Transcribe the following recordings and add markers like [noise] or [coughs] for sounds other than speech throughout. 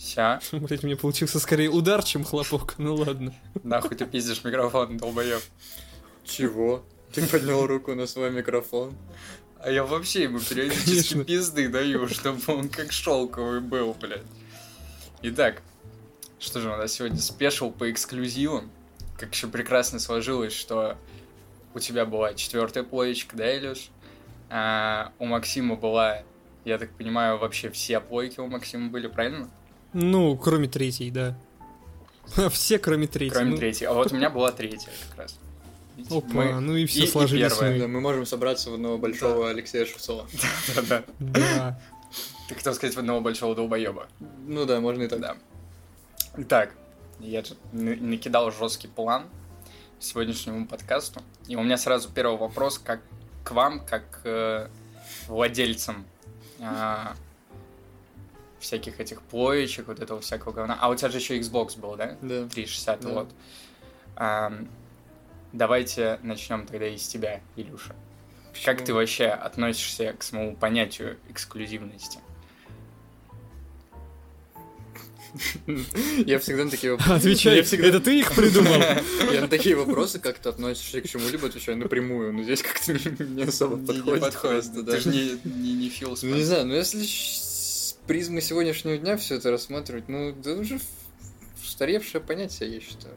Ся. [laughs] Блять, у меня получился скорее удар, чем хлопок. Ну ладно. Нахуй ты пиздишь микрофон, долбоёб. Чего? Ты поднял руку на свой микрофон. А я вообще ему периодически Конечно. пизды даю, чтобы он как шелковый был, блядь. Итак, что же у нас сегодня спешл по эксклюзивам. Как еще прекрасно сложилось, что у тебя была четвертая плоечка, да, Илюш? А у Максима была, я так понимаю, вообще все плойки у Максима были, правильно? Ну, кроме третьей, да. [laughs] Все, кроме третьей. Кроме Ну, третьей. А вот у меня была третья как раз. Видите, Опа, мы- ну и все и сложились первая. мы. Да, мы можем собраться в одного большого Алексея Шевцова. [laughs] Да-да. Да. Ты хотел сказать в одного большого долбоеба. Ну да, можно и так. Да. Итак, я тут накидал жесткий план к сегодняшнему подкасту. И у меня сразу первый вопрос как к вам, как э, владельцам а, всяких этих плоечек, вот этого всякого говна. А у тебя же еще Xbox был, да? Да. 360, Да. вот. Ам, давайте начнем тогда из тебя, Илюша. Как Почему? ты вообще относишься к самому понятию эксклюзивности? Я всегда на такие вопросы... Отвечай, Я всегда- это ты их придумал? [laughs] Я на такие вопросы как-то относишься к чему-либо, отвечаю напрямую, но здесь как-то [laughs] не, особо Не- не подходит. подходит. Ты же не, не, не Фил Ну, не знаю, ну если призмы сегодняшнего дня все это рассматривать, ну, это уже устаревшее понятие, я считаю.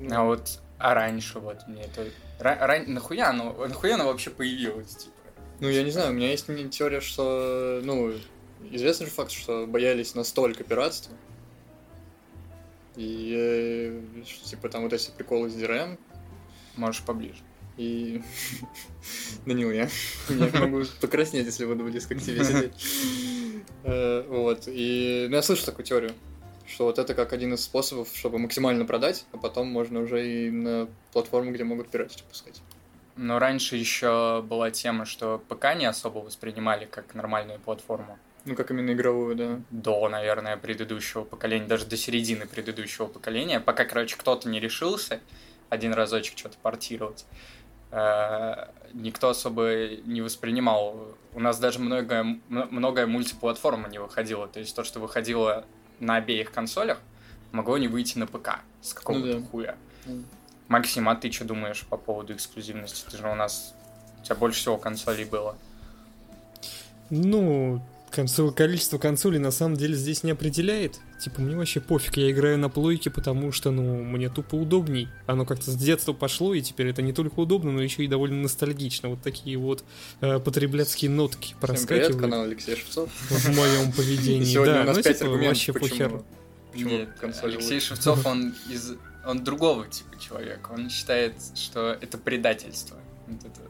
Ну, А вот а раньше вот мне это... ра- ран- Нахуя оно, нахуя оно вообще появилось, типа? Ну, я не знаю, у меня есть теория, что, ну, известный же факт, что боялись настолько пиратства. И, э, типа, там вот эти приколы с DRM, Можешь поближе. и... [laughs] Данил, я, я могу покраснеть, если буду близко к тебе сидеть. Э, Вот, и... Ну, я слышу такую теорию, что вот это как один из способов, чтобы максимально продать, а потом можно уже и на платформу, где могут пиратить, пускать. Но раньше еще была тема, что ПК не особо воспринимали как нормальную платформу. Ну, как именно игровую, да. До, наверное, предыдущего поколения, даже до середины предыдущего поколения. Пока, короче, кто-то не решился один разочек что-то портировать. э, Никто особо не воспринимал. У нас даже многое, многое мультиплатформа не выходила. То есть то, что выходило на обеих консолях, могло не выйти на ПК с какого-то Ну да. хуя. Мгм. Максим, а ты что думаешь по поводу эксклюзивности? Ты же у нас... У тебя больше всего консолей было. Ну, консоль, количество консолей на самом деле здесь не определяет. Типа, мне вообще пофиг, я играю на плойке, потому что, ну, мне тупо удобней. Оно как-то с детства пошло, и теперь это не только удобно, но еще и довольно ностальгично. Вот такие вот э, потребляцкие нотки Всем привет, проскакивают канал Алексей Шевцов. в моем поведении. Сегодня да, у нас ну, пять типа, вообще почему, почему Нет, консоль Алексей. Шевцов, он [laughs] из он другого типа человека. Он считает, что это предательство. Вот это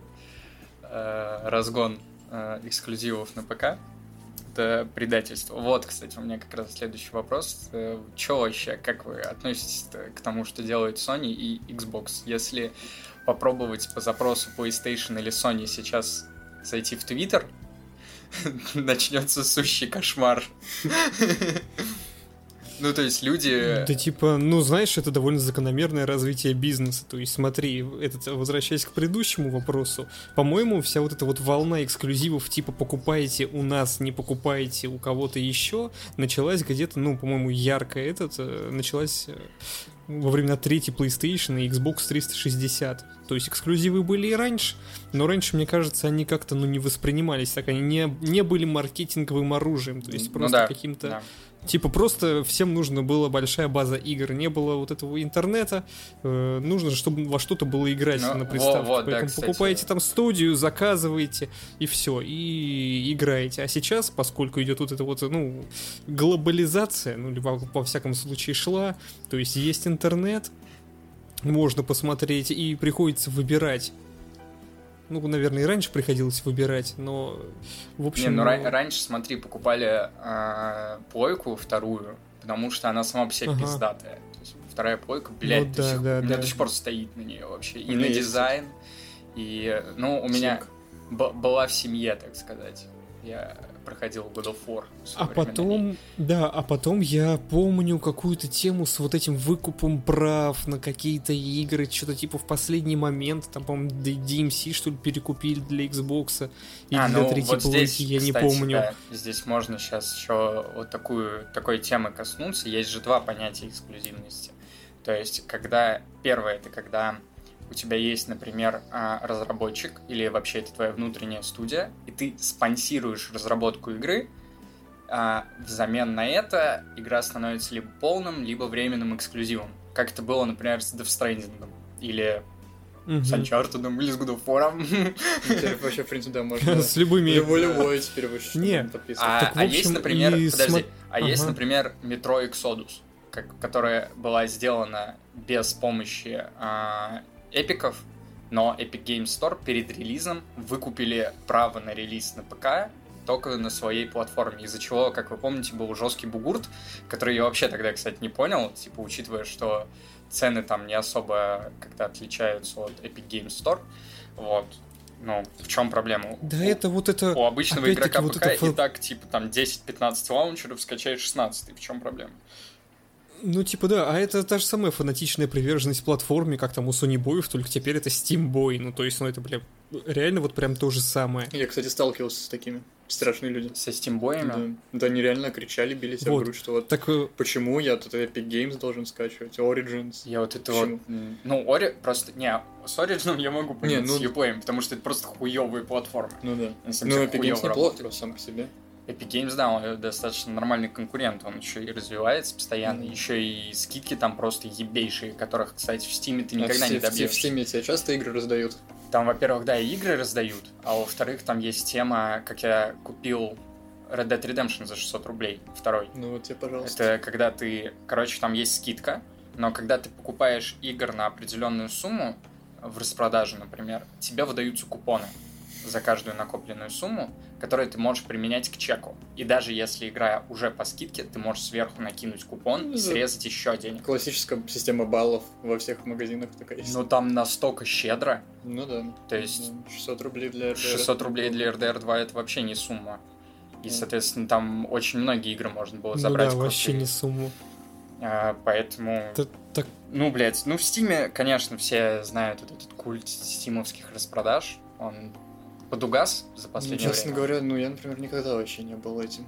э, разгон э, эксклюзивов на ПК. Это предательство. Вот, кстати, у меня как раз следующий вопрос. Э, Че вообще, как вы относитесь к тому, что делают Sony и Xbox? Если попробовать по запросу PlayStation или Sony сейчас зайти в Twitter, [laughs] начнется сущий кошмар. [laughs] Ну, то есть люди... Да типа, ну знаешь, это довольно закономерное развитие бизнеса. То есть смотри, этот, возвращаясь к предыдущему вопросу, по-моему, вся вот эта вот волна эксклюзивов, типа покупаете у нас, не покупаете у кого-то еще, началась где-то, ну, по-моему, ярко этот, э, началась э, во времена третьей PlayStation и Xbox 360. То есть эксклюзивы были и раньше, но раньше, мне кажется, они как-то, ну, не воспринимались так, они не, не были маркетинговым оружием, то есть Ну просто да, каким-то... да. Типа просто всем нужно было большая база игр, не было вот этого интернета, э, нужно, чтобы во что-то было играть Ну, на приставке. вот, да, Поэтому кстати. покупаете там студию, заказываете и все, и играете. А сейчас, поскольку идет вот эта вот, ну, глобализация, ну, или во, во всяком случае шла, то есть есть интернет, можно посмотреть, и приходится выбирать. Ну, наверное, и раньше приходилось выбирать, но в общем... Не, ну ну, ра- раньше, смотри, покупали а, плойку вторую, потому что она сама по себе Ага. пиздатая. То есть вторая плойка, блядь, Ну до да, сих- да, у меня да. до сих пор стоит на нее вообще. И меня на есть, дизайн, и, ну, у меня Симка. б- была в семье, так сказать. Я проходил God of War. А потом, да, а потом я помню какую-то тему с вот этим выкупом прав на какие-то игры, что-то типа в последний момент, там, по-моему, DMC, что ли, перекупили для Xbox или А, для ну, третьей вот здесь, я не кстати, помню. да, здесь можно сейчас еще вот такую, такой темы коснуться. Есть же два понятия эксклюзивности. То есть, когда первое, это когда у тебя есть, например, а, разработчик или вообще это твоя внутренняя студия, и ты спонсируешь разработку игры, а взамен на это игра становится либо полным, либо временным эксклюзивом. Как это было, например, с Death Stranding или с Uncharted, или с God of War. Теперь вообще, в принципе, да, можно... [laughs] С любыми... Любой, любой теперь выше, что Не. можно подписывать. А, в а есть, например, подожди, а есть, например, метро Exodus, которая была сделана без помощи а, эпиков, но Epic Games Store перед релизом выкупили право на релиз на ПК только на своей платформе, из-за чего, как вы помните, был жесткий бугурт, который я вообще тогда, кстати, не понял, типа, учитывая, что цены там не особо как-то отличаются от Epic Games Store, вот, ну, в чем проблема? Да У- это вот это... у обычного игрока вот ПК это и так, типа, там 10-15 лаунчеров, скачаешь 16 в чем проблема? Ну, типа, да, а это та же самая фанатичная приверженность платформе, как там у Sony Boy, только теперь это Steam Boy. Ну, то есть, ну, это, бля, реально вот прям то же самое. Я, кстати, сталкивался с такими. Страшные люди. Со стимбоями? Да. да, они реально кричали, били себя Вот. в грудь, что вот Так, э, почему я тут Epic Games должен скачивать, Origins. Я вот это Почему? вот... Ну, Ори... Просто... Не, с Origin я могу понять, Не, ну- с Uplay, потому что это просто хуёвые платформы. Ну да. Ну, Epic Games неплохо сам по себе. Epic Games, да, он достаточно нормальный конкурент, он еще и развивается постоянно, Мгм. еще и скидки там просто ебейшие, которых, кстати, в Steam ты А никогда в, не Steam- в добьешься. В Steam тебе часто игры раздают? Там, во-первых, да, и игры раздают, а во-вторых, там есть тема, как я купил Red Dead Redemption за 600 рублей, второй. Ну вот тебе, пожалуйста. Это когда ты, короче, там есть скидка, но когда ты покупаешь игр на определенную сумму в распродаже, например, тебе выдаются купоны за каждую накопленную сумму, которые ты можешь применять к чеку. И даже если игра уже по скидке, ты можешь сверху накинуть купон Ну, и да. срезать еще денег. Классическая система баллов во всех магазинах такая есть. Ну там настолько щедро, Ну да. то есть Да, 600 рублей для RDR. 600 рублей для RDR 2 это вообще не сумма. И, Ну. соответственно, там очень многие игры можно было ну забрать. да, вообще не сумму. А, поэтому... Это так, Ну, блядь, ну в Стиме, конечно, все знают вот этот культ стимовских распродаж. Он подугас за Ну, последнее честно время. говоря, ну я, например, никогда вообще не был этим.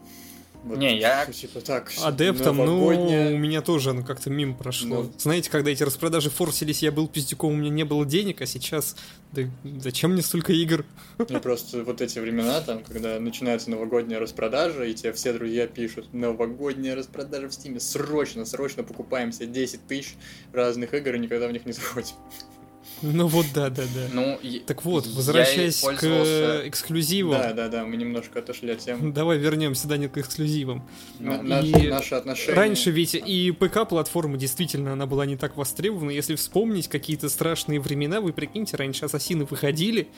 Вот, Не, я- [laughs] Типа так, адептом, ну, новогодняя- у меня тоже оно как-то мимо прошло. Ну. Знаете, когда эти распродажи форсились, я был пиздюком, у меня не было денег, а сейчас, да зачем мне столько игр? Ну, [laughs] просто вот эти времена, там, когда начинается новогодняя распродажа, и тебе все друзья пишут, новогодняя распродажа в Стиме, срочно, срочно покупаем себе 10 тысяч разных игр и никогда в них не заходим. [laughs] [laughs] Ну вот, да, да, да. Ну, Так вот, возвращаясь к эксклюзивам, Да, да, да, мы немножко отошли от темы. давай вернемся, Даня, к эксклюзивам. Ну, и Наши отношения. Раньше ведь и ПК-платформа действительно она была не так востребована. Если вспомнить какие-то страшные времена, вы прикиньте, раньше ассасины выходили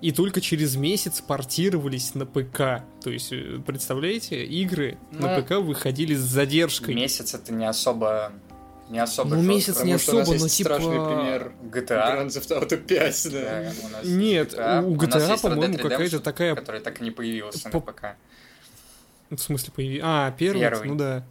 и только через месяц портировались на ПК. То есть, э, представляете, игры на Ну, ПК выходили с задержкой. месяц это не особо... Не особо Ну, месяц Потому не у особо, но типа... страшный пример GTA. Grand Theft Auto 5, да. да, у нас Нет, GTA, у у GTA, Dead по-моему, какая-то такая... который так и не появился По- на ПК. В смысле, появи... А, первый? Первый. Ну да.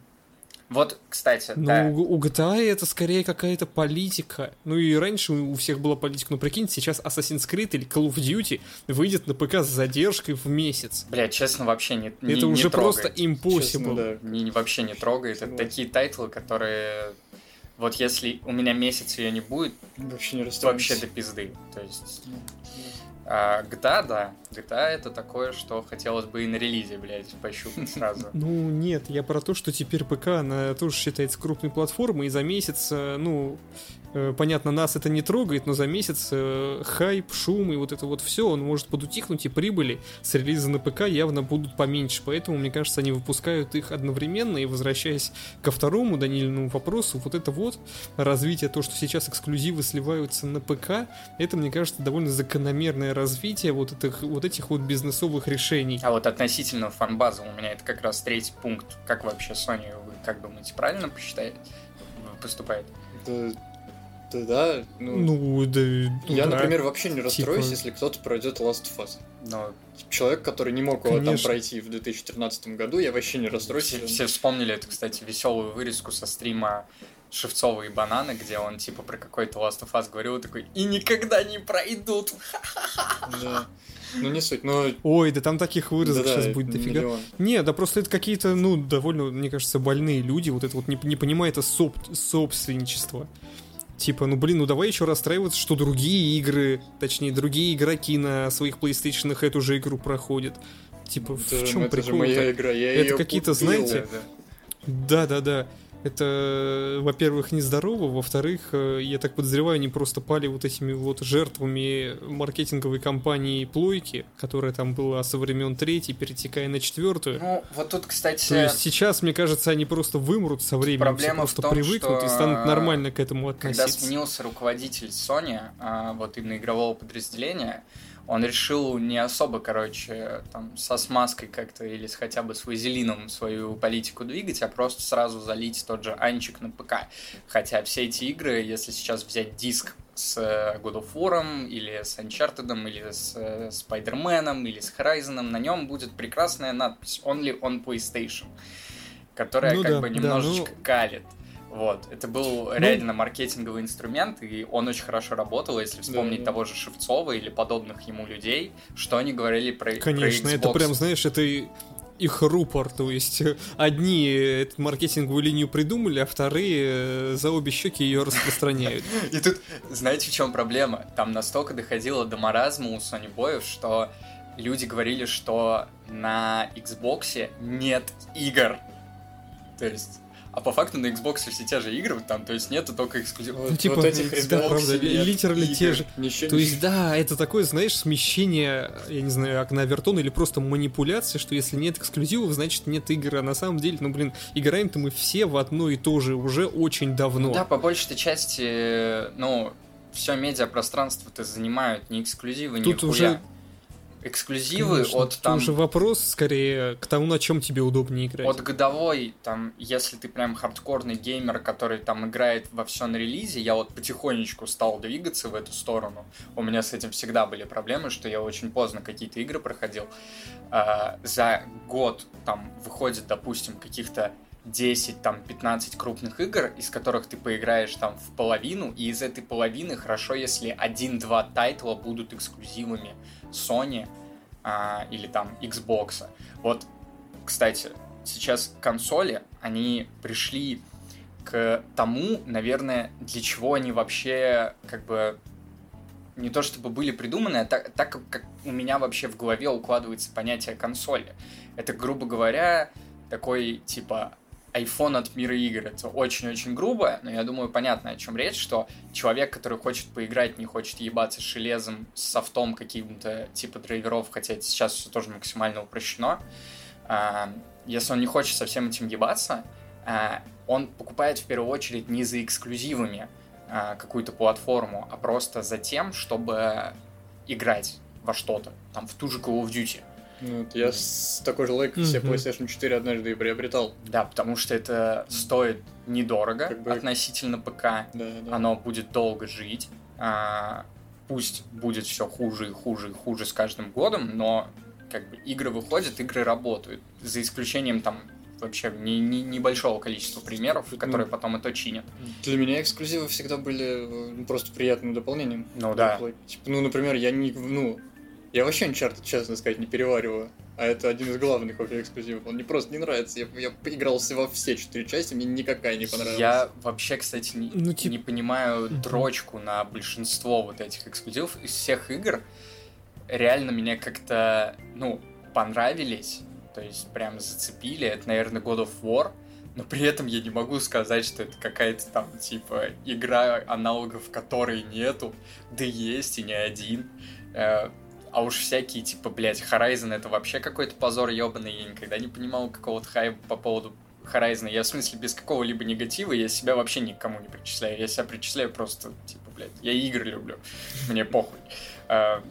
Вот, кстати, Ну, да. у, у GTA это скорее какая-то политика. Ну и раньше у всех была политика. Ну прикиньте, сейчас Assassin's Creed или Call of Duty выйдет на ПК с задержкой в месяц. Бля, честно, вообще не, не это не уже просто трогает. impossible. Честно, да. Не, вообще не трогает. Это такие тайтлы, которые... Вот если у меня месяц ее не будет, Вообще не вообще до пизды. То есть... А, GTA, да. GTA это такое, что хотелось бы и на релизе, блядь, пощупать сразу. [laughs] Ну нет, я про то, что теперь ПК, она тоже считается крупной платформой, и за месяц, э, ну, понятно, нас это не трогает, но за месяц э, хайп, шум и вот это вот все, он может подутихнуть, и прибыли с релиза на ПК явно будут поменьше, поэтому, мне кажется, они выпускают их одновременно, и возвращаясь ко второму Данилину вопросу, вот это вот развитие, то, что сейчас эксклюзивы сливаются на ПК, это, мне кажется, довольно закономерное развитие вот этих вот, этих вот бизнесовых решений. А вот относительно фанбазы у меня это как раз третий пункт. Как вообще Sony, вы как думаете, правильно посчитаете? Поступает? Да, да, да, ну, Ну, да, ну я, да. например, вообще не расстроюсь, Типа- если кто-то пройдет Last of Us. Но Человек, который не мог его там пройти в 2013 году, я вообще не расстроился. все, все вспомнили эту, кстати, веселую вырезку со стрима Шевцова и Банана, где он типа про какой-то Last of Us говорил такой «И никогда не пройдут!» [laughs] Да. Ну, не суть, но... Ой, да там таких вырезок да-да, сейчас будет дофига. миллион. Не, да просто это какие-то, ну, довольно, мне кажется, больные люди, вот это вот не, не понимает это соп- собственничество. Типа, ну блин, ну давай еще расстраиваться, что другие игры, точнее, другие игроки на своих PlayStation эту же игру проходят. Типа, Это в чем это прикол? моя игра, я Это какие-то, знаете, Да-да. Да-да-да. Это, во-первых, нездорово, во-вторых, э, я так подозреваю, они просто пали вот этими вот жертвами маркетинговой кампании Плойки, которая там была со времен третьей, перетекая на четвертую. Ну, вот тут, кстати, То есть сейчас, мне кажется, они просто вымрут со временем, Проблема просто том, привыкнут что, и станут нормально к этому когда относиться. сменился руководитель Sony, а, вот именно игрового подразделения, он решил не особо, короче, там, со смазкой как-то или с хотя бы с вазелином свою политику двигать, а просто сразу залить тот же анчик на ПК. Хотя все эти игры, если сейчас взять диск с э, God of War, или с Uncharted, или с э, Spider-Man, или с Horizon, на нем будет прекрасная надпись Only on PlayStation, которая Ну как да, бы да, немножечко ну- калит. Вот, это был реально маркетинговый инструмент, и он очень хорошо работал, если вспомнить да. того же Шевцова или подобных ему людей, что они говорили про Конечно, про это Xbox. прям, знаешь, это их рупор, то есть [laughs] одни эту маркетинговую линию придумали, а вторые э, за обе щеки ее распространяют. [laughs] И тут, знаете, в чем проблема? Там настолько доходило до маразма у Sony боев, что люди говорили, что на Xbox нет игр. То есть... А по факту на Xbox все те же игры там, то есть нету только эксклюзивов. Вот, Ну, типа, вот этих да, ребят правда, литерально игр, те же. ничего То есть, [laughs] да, это такое, знаешь, смещение, я не знаю, окна Вертона или просто манипуляция, что если нет эксклюзивов, значит нет игр. А на самом деле, ну, блин, играем-то мы все в одно и то же уже очень давно. Да, по большей части, ну, все медиапространство-то занимают не эксклюзивы, Тут нихуя. уже- Эксклюзивы Конечно, от там уже вопрос скорее к тому, на чем тебе удобнее играть. От годовой, там, если ты прям хардкорный геймер, который там играет во все на релизе, я вот потихонечку стал двигаться в эту сторону. У меня с этим всегда были проблемы, что я очень поздно какие-то игры проходил. А, за год там выходит, допустим, каких-то 10, там, 15 крупных игр, из которых ты поиграешь там в половину, и из этой половины хорошо, если один-два тайтла будут эксклюзивами Sony а, или там Xbox. Вот, кстати, сейчас консоли, они пришли к тому, наверное, для чего они вообще как бы не то чтобы были придуманы, а так, так как- у меня вообще в голове укладывается понятие консоли. Это, грубо говоря, такой типа iPhone от мира игр. Это очень-очень грубо, но я думаю, понятно, о чем речь, что человек, который хочет поиграть, не хочет ебаться железом, с софтом каким-то типа драйверов, хотя это сейчас все тоже максимально упрощено, а, если он не хочет со всем этим ебаться, а, он покупает в первую очередь не за эксклюзивами а, какую-то платформу, а просто за тем, чтобы играть во что-то, там, в ту же Call of Duty. Ну, вот я с такой же себе Мгм. PlayStation 4 однажды и приобретал. Да, потому что это стоит недорого Как бы- относительно ПК, Да, да. оно будет долго жить, а, пусть будет все хуже и хуже и хуже с каждым годом, но как бы игры выходят, игры работают, за исключением там вообще не, не- небольшого количества примеров, Ну, которые потом это чинят. Для меня эксклюзивы всегда были э, ну, просто приятным дополнением. Ну да. Типа, ну, например, я не, ну, я вообще Uncharted, честно сказать, не перевариваю. А это один из главных вообще эксклюзивов. Он мне просто не нравится. Я, я поигрался во все четыре части, мне никакая не понравилась. Я вообще, кстати, не, Ну, тип- не понимаю дрочку на большинство вот этих эксклюзивов из всех игр. Реально меня как-то, ну, понравились, то есть прям зацепили. Это, наверное, God of War. Но при этом я не могу сказать, что это какая-то там, типа, игра, аналогов которой нету, да есть и не один. А уж всякие, типа, блядь, Horizon это вообще какой-то позор ебаный. Я никогда не понимал какого-то хайпа по поводу Horizon. Я, в смысле, без какого-либо негатива, я себя вообще никому не причисляю. Я себя причисляю просто, типа, блядь, я игры люблю. Мне похуй. А,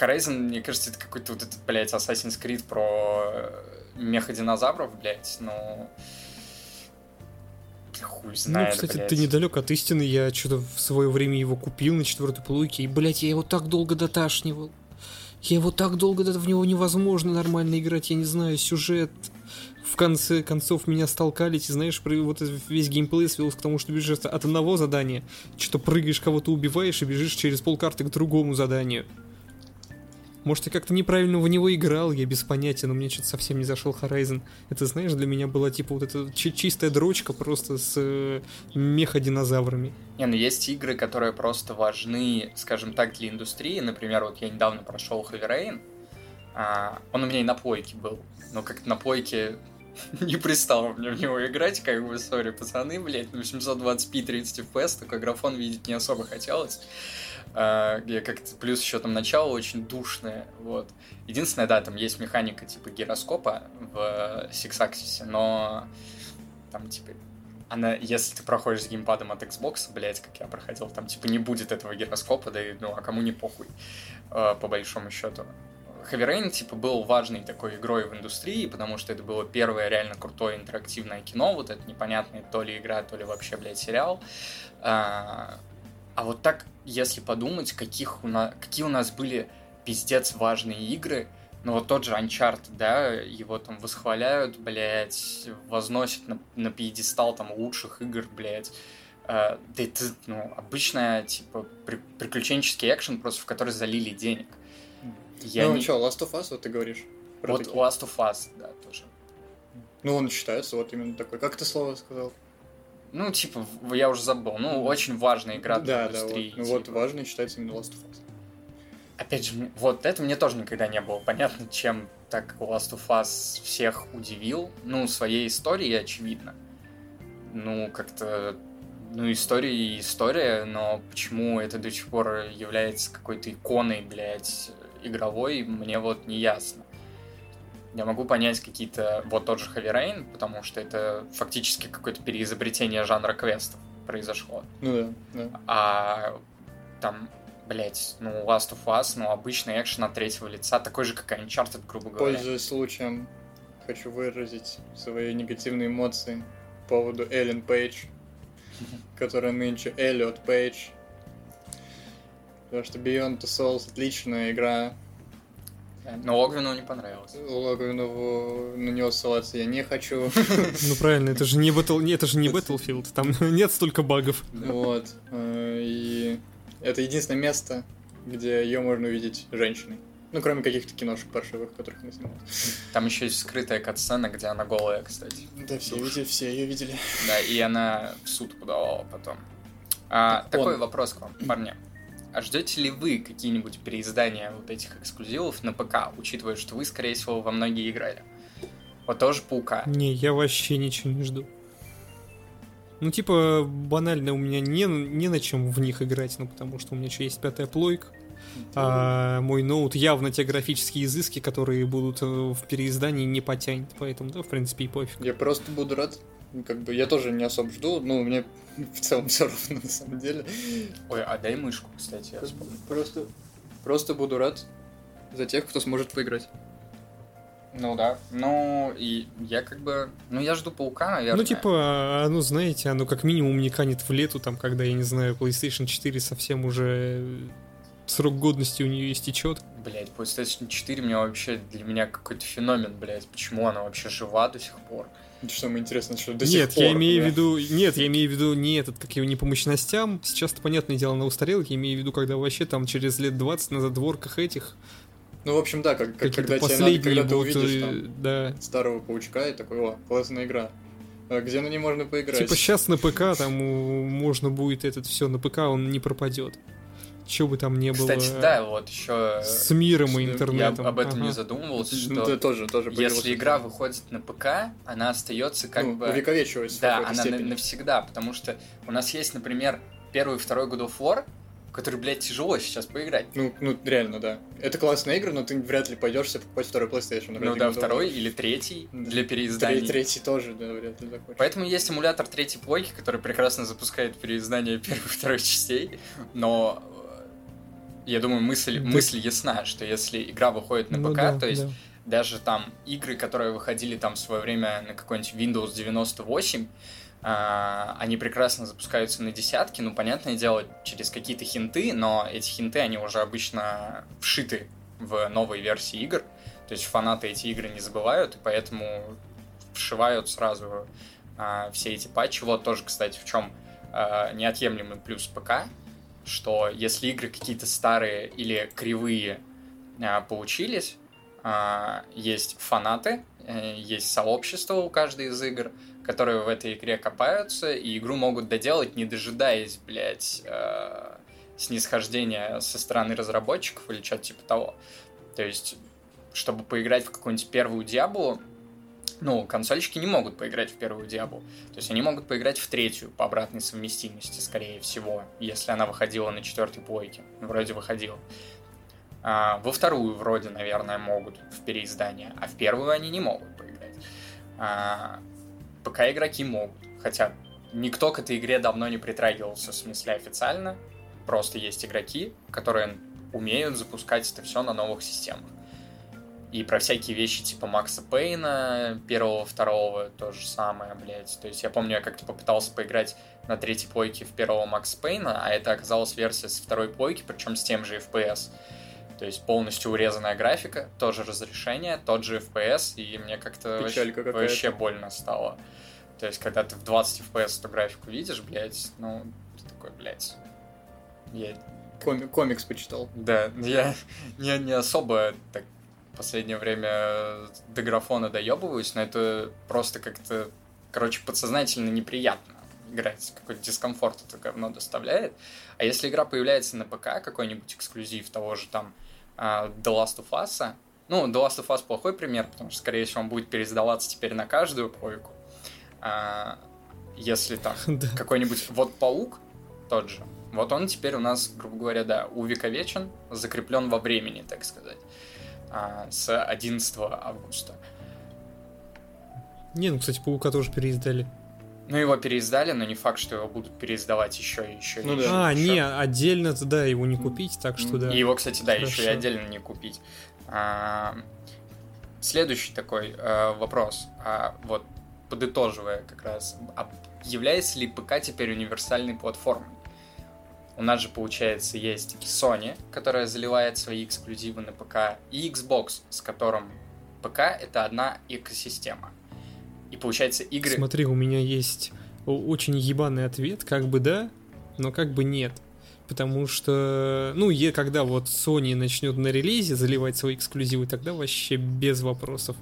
Horizon, мне кажется, это какой-то вот этот, блядь, Assassin's Creed про э, меходинозавров, блядь, ну... Хуй знает, ну, кстати, блядь. ты недалек от истины. Я что-то в свое время его купил на четвертой плойке, и, блядь, я его так долго доташнивал. Я его так долго в него невозможно нормально играть, я не знаю, сюжет. В конце концов меня столкались, и знаешь, вот весь геймплей свелся к тому, что бежишь от одного задания, что-то прыгаешь, кого-то убиваешь и бежишь через полкарты к другому заданию. Может, я как-то неправильно в него играл, я без понятия, но мне что-то совсем не зашел Horizon. Это, знаешь, для меня была типа вот эта чистая дрочка просто с э, меходинозаврами. Не, ну есть игры, которые просто важны, скажем так, для индустрии. Например, вот я недавно прошел Heavy Rain, а, он у меня и на плойке был. Но как-то на плойке [laughs] не пристало мне в него играть, как бы, сори, пацаны, блядь, на 820p 30 FPS, такой графон видеть не особо хотелось где как-то плюс еще там начало очень душное, вот. Единственное, да, там есть механика типа гироскопа в Six Axis, но там типа она, если ты проходишь с геймпадом от Xbox, блять, как я проходил, там типа не будет этого гироскопа, да и ну а кому не похуй, э, по большому счету. Heavy Rain, типа, был важной такой игрой в индустрии, потому что это было первое реально крутое интерактивное кино, вот это непонятное то ли игра, то ли вообще, блядь, сериал. А, а вот так, если подумать, каких у нас, какие у нас были пиздец важные игры, ну вот тот же Uncharted, да, его там восхваляют, блядь, возносят на, на пьедестал там лучших игр, блядь. Uh, да это, ну, обычная, типа, при, приключенческий экшен, просто в который залили денег. Я ну, не... что, Last of Us, вот ты говоришь? Вот такие. Last of Us, да, тоже. Ну, он считается вот именно такой. Как ты слово сказал? Ну, типа, я уже забыл. Ну, очень важная игра для да, индустрии. Да, вот. Ну, типа. вот важный считается именно Last of Us. Опять же, вот это мне тоже никогда не было понятно, чем так Last of Us всех удивил. Ну, своей историей, очевидно. Ну, как-то... Ну, история и история, но почему это до сих пор является какой-то иконой, блядь, игровой, мне вот не ясно. Я могу понять какие-то, вот тот же Heavy Rain, потому что это фактически какое-то переизобретение жанра квестов произошло. Ну да, да. А там, блять, ну, Last of Us, ну, обычный экшен от третьего лица, такой же, как и Uncharted, грубо говоря. Пользуясь случаем, хочу выразить свои негативные эмоции по поводу Эллен Пейдж, [laughs] которая нынче Эллиот Пейдж. Потому что Beyond the Souls отличная игра, но Логвину не понравилось. Логвину на него ссылаться я не хочу. Ну правильно, это же не Battle, это же не Battlefield, там [laughs] нет столько багов. Вот. Э, и это единственное место, где ее можно увидеть женщиной. Ну, кроме каких-то киношек паршивых, которых она снимала. Там еще есть скрытая катсцена, где она голая, кстати. Да, все, видели, все ее видели. Да, и она в суд подавала потом. А, такой вопрос к вам, парни. А ждете ли вы какие-нибудь переиздания вот этих эксклюзивов на ПК, учитывая, что вы, скорее всего, во многие играли? Вот тоже Паука. Не, я вообще ничего не жду. Ну, типа, банально у меня не, не на чем в них играть, ну, потому что у меня еще есть пятая плойка. А мой ноут явно те графические изыски, которые будут э, в переиздании, не потянет. Поэтому, да, в принципе, и пофиг. Я просто буду рад. Как бы я тоже не особо жду, ну, мне в целом все равно на самом деле. Ой, а дай мышку, кстати, я Просто, просто буду рад за тех, кто сможет поиграть. Ну да. Ну, и я как бы... Ну, я жду паука, наверное. Ну, типа, оно, знаете, оно как минимум не канет в лету, там, когда, я не знаю, PlayStation 4 совсем уже срок годности у нее истечет. Блять, PlayStation 4 мне вообще для меня какой-то феномен, блять. Почему она вообще жива до сих пор? Что самое интересное, что до нет, сих пор. я имею да? в виду, нет, я имею в виду не этот, как его не по мощностям. Сейчас-то, понятное дело, на устарелых, я имею в виду, когда вообще там через лет 20 на задворках этих ну, в общем, да, как, как когда, тебе когда ты увидишь там, э, да. старого паучка и такой, о, классная игра. А где на ней можно поиграть? Типа сейчас на ПК там можно будет этот все, на ПК он не пропадет что бы там не было. Кстати, да, вот еще с миром и интернетом. Я об этом ага. не задумывался, что ну, тоже, тоже если игра выходит на ПК, она остается как ну, бы увековечивается. Да, она степени. навсегда, потому что у нас есть, например, первый и второй God of War, который, блядь, тяжело сейчас поиграть. Ну, ну, реально, да. Это классная игра, но ты вряд ли пойдешь себе покупать второй PlayStation. Ну да, второй или третий для переиздания. Третий, третий тоже, да, вряд ли захочешь. Поэтому есть эмулятор третьей плойки, который прекрасно запускает переиздание [laughs] первой и второй частей, но я думаю, мысль, да. мысль ясна, что если игра выходит на ну, ПК, да, то есть да. даже там игры, которые выходили там в свое время на какой-нибудь Windows 98, а, они прекрасно запускаются на десятки, ну, понятное дело, через какие-то хинты, но эти хинты, они уже обычно вшиты в новой версии игр. То есть фанаты эти игры не забывают, и поэтому вшивают сразу а, все эти патчи. Вот тоже, кстати, в чем а, неотъемлемый плюс ПК, что если игры какие-то старые или кривые а, получились, а, есть фанаты, а, есть сообщество у каждой из игр, которые в этой игре копаются, и игру могут доделать, не дожидаясь, блядь, а, снисхождения со стороны разработчиков или что-то типа того. То есть, чтобы поиграть в какую-нибудь первую Диаблу, ну, консольщики не могут поиграть в первую Диаблу. То есть они могут поиграть в третью по обратной совместимости, скорее всего, если она выходила на четвертой плойке. Вроде выходила. А, во вторую вроде, наверное, могут в переиздание, а в первую они не могут поиграть. А, пока игроки могут. Хотя никто к этой игре давно не притрагивался, в смысле официально. Просто есть игроки, которые умеют запускать это все на новых системах. И про всякие вещи типа Макса Пейна, первого, второго, то же самое, блядь. То есть я помню, я как-то попытался поиграть на третьей плойке в первого Макса Пейна, а это оказалась версия со второй плойки, причем с тем же FPS. То есть полностью урезанная графика, тоже разрешение, тот же FPS, и мне как-то вообще, вообще больно стало. То есть, когда ты в 20 FPS эту графику видишь, блядь, ну, ты такой, блядь, я... Коми комикс почитал. Да, я [laughs] не, не особо так последнее время до графона доебываюсь, но это просто как-то, короче, подсознательно неприятно играть, какой-то дискомфорт это говно доставляет. А если игра появляется на ПК, какой-нибудь эксклюзив того же там uh, The Last of Us, ну, The Last of Us плохой пример, потому что, скорее всего, он будет пересдаваться теперь на каждую плойку. Uh, если там [laughs] какой-нибудь вот Паук, тот же, вот он теперь у нас, грубо говоря, да, увековечен, закреплен во времени, так сказать, а, с 11 августа. Не, ну, кстати, Паука тоже переиздали. Ну, его переиздали, но не факт, что его будут переиздавать еще и еще. Ну, еще, да. А, еще. не, отдельно, да, его не купить, так что да. И его, кстати, да, Хорошо. еще и отдельно не купить. А, следующий такой а, вопрос. А, вот, подытоживая как раз, а является ли ПК теперь универсальной платформой? У нас же, получается, есть Sony, которая заливает свои эксклюзивы на ПК, и Xbox, с которым ПК — это одна экосистема. И получается, игры... Смотри, у меня есть очень ебаный ответ, как бы да, но как бы нет. Потому что, ну, е, когда вот Sony начнет на релизе заливать свои эксклюзивы, тогда вообще без вопросов.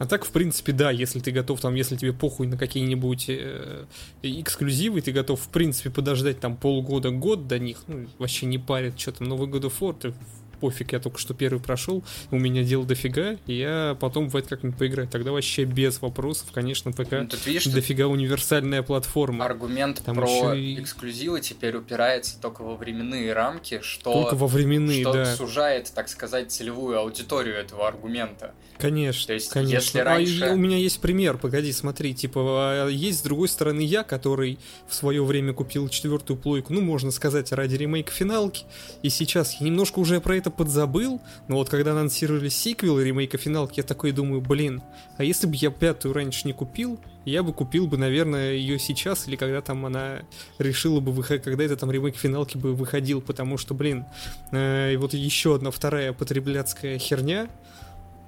А так, в принципе, да, если ты готов, там, если тебе похуй на какие-нибудь э, эксклюзивы, ты готов, в принципе, подождать там полгода, год до них, ну, вообще не парит, что там, Новый год of ты пофиг, я только что первый прошел, у меня дел дофига, и я потом в это как-нибудь поиграю. Тогда вообще без вопросов, конечно, ПК ну, тут видишь, дофига универсальная платформа. Аргумент Там про и... эксклюзивы теперь упирается только во временные рамки, что, только во временные, что да. сужает, так сказать, целевую аудиторию этого аргумента. Конечно, То есть, конечно. Если раньше... а, у меня есть пример, погоди, смотри, типа, а, есть с другой стороны я, который в свое время купил четвертую плойку, ну, можно сказать, ради ремейка финалки, и сейчас я немножко уже про это подзабыл, но вот когда анонсировали сиквел ремейка финалки, я такой думаю, блин, а если бы я пятую раньше не купил, я бы купил бы, наверное, ее сейчас, или когда там она решила бы выходить, когда это там ремейк финалки бы выходил, потому что, блин, э, вот еще одна вторая потребляцкая херня,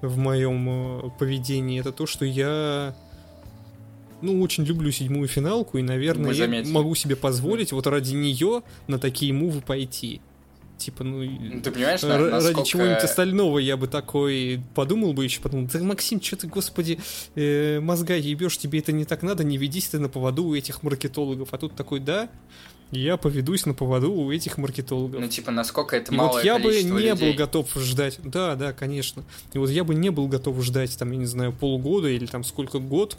в моем э, поведении, это то, что я ну, очень люблю седьмую финалку, и, наверное, я могу себе позволить вот ради нее на такие мувы пойти. Типа, ну, ты понимаешь, ради насколько... чего-нибудь остального я бы такой подумал бы еще, подумал, да, Максим, что ты, господи, э, мозга ебешь, тебе это не так надо, не ведись ты на поводу у этих маркетологов. А тут такой, да, я поведусь на поводу у этих маркетологов. Ну, типа, насколько это и малое вот я бы не людей. был готов ждать. Да, да, конечно. И вот я бы не был готов ждать, там, я не знаю, полгода или там сколько год.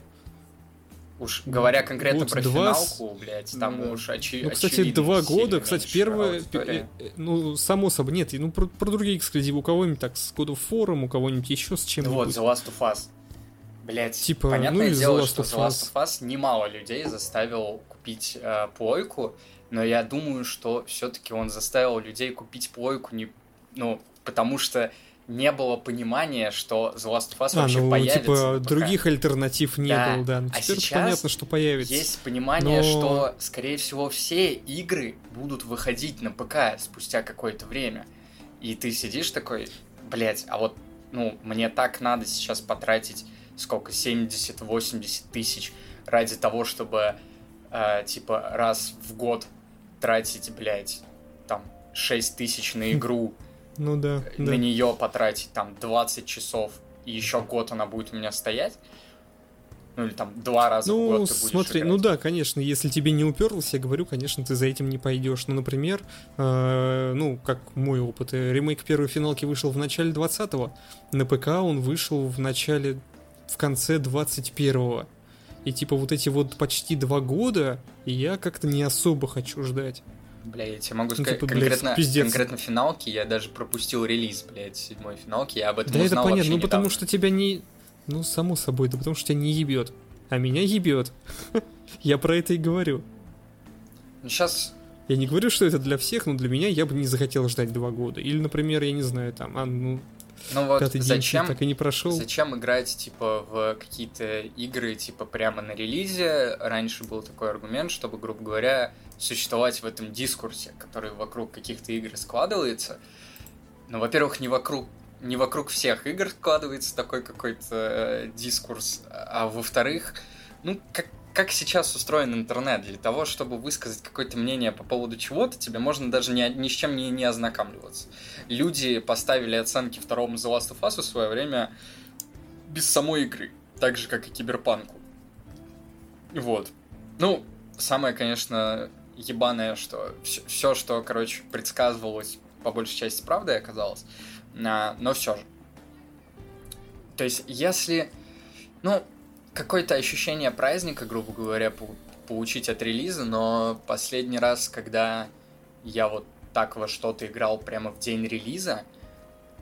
Уж говоря конкретно год, про два... финалку, блядь, там Ну да. уж очи... Ну, кстати, два года, кстати, первое, аудитория. э, э, ну, само собой, нет, ну, про, про другие эксклюзивы, у кого-нибудь так, с God of War, у кого-нибудь еще с Ну чем-нибудь. вот, The Last of Us. Блять, Типа, понятное ну The дело, Last что The Last of Us немало людей заставил купить э, плойку, но я думаю, что все-таки он заставил людей купить плойку не, ну, потому что не было понимания, что The Last of Us А, вообще ну, появится. типа, ПК. других альтернатив не Да. было, да. Ну, А теперь сейчас понятно, что появится. Есть понимание, Но- что, скорее всего, все игры будут выходить на ПК спустя какое-то время. И ты сидишь такой, блядь, а вот, ну, мне так надо сейчас потратить сколько, 70-80 тысяч ради того, чтобы, э, типа, раз в год тратить, блядь, там, 6 тысяч на [laughs] игру, ну да, на да. нее потратить там 20 часов, и еще год она будет у меня стоять, ну или там два раза ну, в год ты будешь смотри, играть. ну да, конечно, если тебе не уперлось, я говорю, конечно, ты за этим не пойдешь. Ну, например, э, ну, как мой опыт, э, ремейк первой финалки вышел в начале 20-го, на ПК он вышел в начале, в конце 21-го. И типа вот эти вот почти два года я как-то не особо хочу ждать. Бля, я тебе могу Ну, сказать, типа, блядь, конкретно, пиздец. конкретно финалки я даже пропустил релиз, блядь, седьмой финалки, я об этом Да это узнал понятно, вообще ну потому недавно. что тебя не... Ну, само собой, да потому что тебя не ебет. А меня ебет. [laughs] Я про это и говорю. Ну, сейчас, Я не говорю, что это для всех, но для меня я бы не захотел ждать два года. Или, например, я не знаю, там, а, ну, ну вот, пятый день зачем, так и не прошел. Зачем играть, типа, в какие-то игры, типа, прямо на релизе? Раньше был такой аргумент, чтобы, грубо говоря, существовать в этом дискурсе, который вокруг каких-то игр складывается. Ну, во-первых, не вокруг не вокруг всех игр складывается такой какой-то э, дискурс, а во-вторых, ну, как, как сейчас устроен интернет, для того, чтобы высказать какое-то мнение по поводу чего-то, тебе можно даже ни, ни с чем не, не ознакомливаться. Люди поставили оценки второму The Last of Us в свое время без самой игры, так же, как и Киберпанку. Вот. Ну, самое, конечно, ебаное, что все, что, короче, предсказывалось, по большей части правдой оказалось, а, но все же. То есть, если, ну, какое-то ощущение праздника, грубо говоря, по- получить от релиза, но последний раз, когда я вот так во что-то играл прямо в день релиза,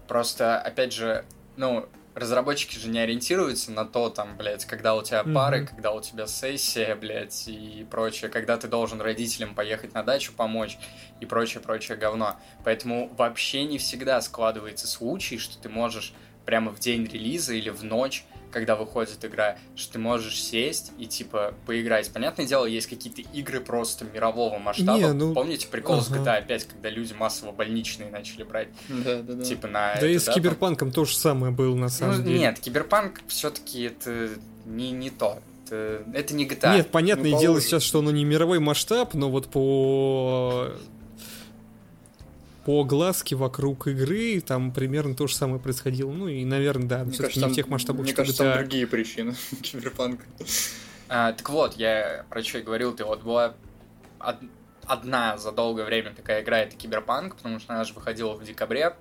просто, опять же, ну, разработчики же не ориентируются на то, там, блядь, когда у тебя пары, Мгм. когда у тебя сессия, блядь, и прочее, когда ты должен родителям поехать на дачу помочь и прочее-прочее говно. Поэтому вообще не всегда складывается случай, что ты можешь прямо в день релиза или в ночь, когда выходит игра, что ты можешь сесть и, типа, поиграть. Понятное дело, есть какие-то игры просто мирового масштаба. Не, ну, Помните прикол с ага. GTA 5, когда люди массово больничные начали брать, Да, да, да. типа, на... Да и это, с там? Киберпанком то же самое было на Ну, самом деле. нет, Киберпанк все-таки это не, не то. Это, это не GTA. Нет, понятное ну, дело сейчас, что оно не мировой масштаб, но вот по по огласке вокруг игры там примерно то же самое происходило. Ну и, наверное, да, Мне все-таки кажется, не там- в тех масштабах, Мне что кажется, там другие причины [laughs] киберпанка. А, так вот, я про что и говорил, ты вот была од- одна за долгое время такая игра, это Киберпанк, потому что она же выходила в декабре.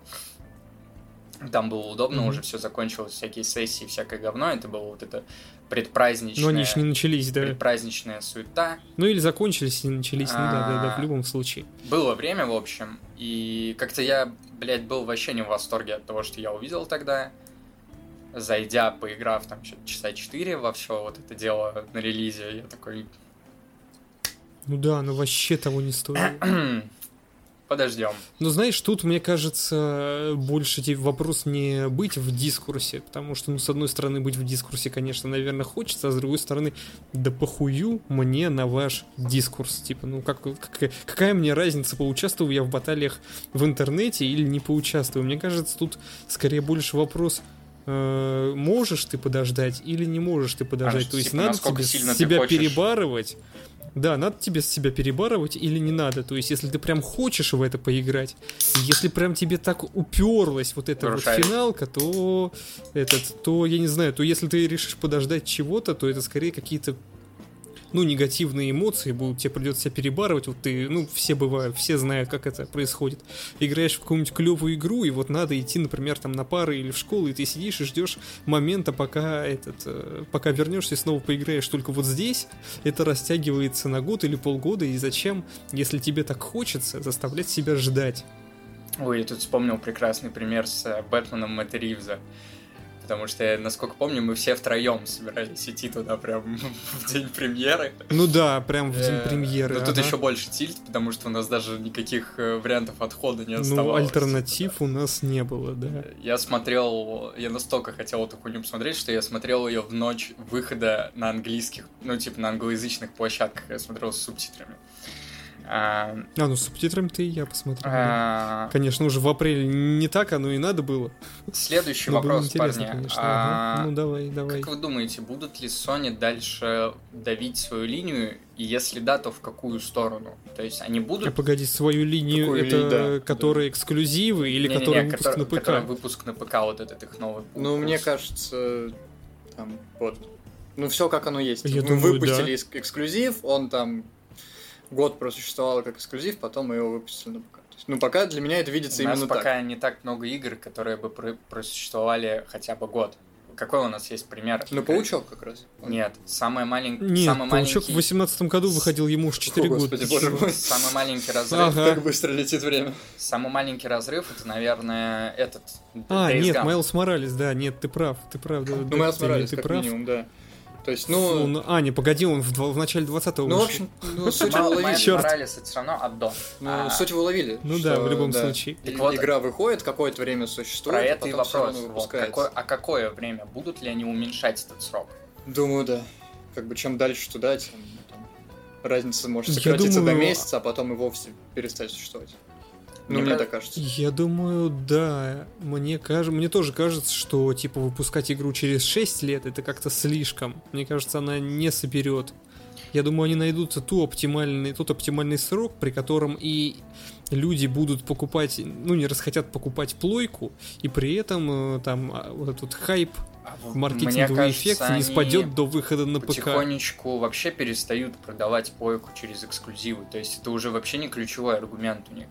Там было удобно, Мгм. уже все закончилось, всякие сессии, всякое говно. Это было вот это предпраздничное, Но они еще не начались, да. предпраздничная суета. Ну или закончились и начались, ну да, да, да, в А. любом случае. Было время, в общем, и как-то я, блядь, был вообще не в восторге от того, что я увидел тогда. Зайдя, поиграв там что-то часа 4 во все вот это дело на релизе, я такой, Ну да, оно вообще того не стоило. [clears throat] подождем. Но знаешь, тут, мне кажется, больше те- вопрос не быть в дискурсе, потому что, ну, с одной стороны, быть в дискурсе, конечно, наверное, хочется, а с другой стороны, да похую мне на ваш дискурс. Типа, ну, как, какая, какая мне разница, поучаствую я в баталиях в интернете или не поучаствую? Мне кажется, тут скорее больше вопрос, э, можешь ты подождать или не можешь ты подождать. что, То есть типа, надо тебе себя хочешь. перебарывать. Да, надо тебе себя перебарывать или не надо. То есть, если ты прям хочешь в это поиграть, если прям тебе так уперлась вот эта вот Нарушает. финалка, то этот, то я не знаю, то если ты решишь подождать чего-то, то это скорее какие-то ну, негативные эмоции будут, тебе придется себя перебарывать, вот ты, ну, все бывают, все знают, как это происходит. Играешь в какую-нибудь клевую игру, и вот надо идти, например, там на пары или в школу, и ты сидишь и ждешь момента, пока этот, э, пока вернешься и снова поиграешь. Только вот здесь это растягивается на год или полгода, и зачем, если тебе так хочется, заставлять себя ждать? Ой, я тут вспомнил прекрасный пример с э, Бэтменом Мэтта Ривза. Потому что, насколько помню, мы все втроем собирались идти туда прям [laughs] в день премьеры. Ну да, прям в день Э, премьеры. Но тут еще больше тильт, потому что у нас даже никаких э, вариантов отхода не Ну, оставалось. альтернатив у нас не было, да. Я смотрел, я настолько хотел эту хуйню посмотреть, что я смотрел ее в ночь выхода на английских, ну, типа на англоязычных площадках, я смотрел с субтитрами. А, А, ну с субтитрами-то и я посмотрел. да. а, Конечно, уже в апреле не так оно и надо было. Следующий Но было вопрос, интересно, парни. конечно. А, Ага. Ну давай, давай. Как вы думаете, будут ли Sony дальше давить свою линию? И если да, то в какую сторону? То есть они А будут... погоди, свою линию, Какую это линию, да, которые эксклюзивы или Не-не-не, которые выпуск который- на ПК? который выпуск на ПК, вот этот их новый. Ну, курс. мне кажется, там, вот. Ну, все как оно есть. Я Мы думаю, выпустили да. эк- эксклюзив, он там год просуществовал как эксклюзив, потом мы его выпустили на ПК. То есть, ну, пока для меня это видится У нас именно пока так. не так много игр, которые бы про- просуществовали хотя бы год. Какой у нас есть пример? Ну, паучок как раз. Нет, самый маленький... Нет, самый Паучок маленький... в 18 году выходил ему уж 4 О, года. господи, боже мой. [laughs] Самый маленький разрыв... Ага. Как быстро летит время. Самый маленький разрыв, это, наверное, этот... А, Days нет. Майлз Моралес, да, нет, ты прав, ты прав. да, Ну, ты- осморались, ты как прав. минимум, да. То есть, Фу, ну... ну, а, не, погоди, он в, в начале 20-го Ну, в общем, ну, суть вы уловили. Моралес это все равно аддон. Ну, А, суть вы уловили. Ну да, что, в любом да, случае. и- Так вот, игра выходит, какое-то время существует, Про а это и вопрос. Вот, какое- а какое время? Будут ли они уменьшать этот срок? Думаю, да. Как бы чем дальше туда, тем ну, там, разница может сократиться думаю, до месяца, а потом и вовсе перестать существовать. Ну, Мне мне кажется- так кажется. Я думаю, да. Мне кажется, мне тоже кажется, что типа выпускать игру через 6 лет это как-то слишком. Мне кажется, она не соберет. Я думаю, они найдут ту оптимальный, тот оптимальный срок, при котором и люди будут покупать, ну, не расхотят покупать плойку, и при этом э, там а, вот этот хайп, А маркетинговый мне кажется, эффект не спадет до выхода на ПК. потихонечку вообще перестают продавать плойку через эксклюзивы. То есть это уже вообще не ключевой аргумент у них.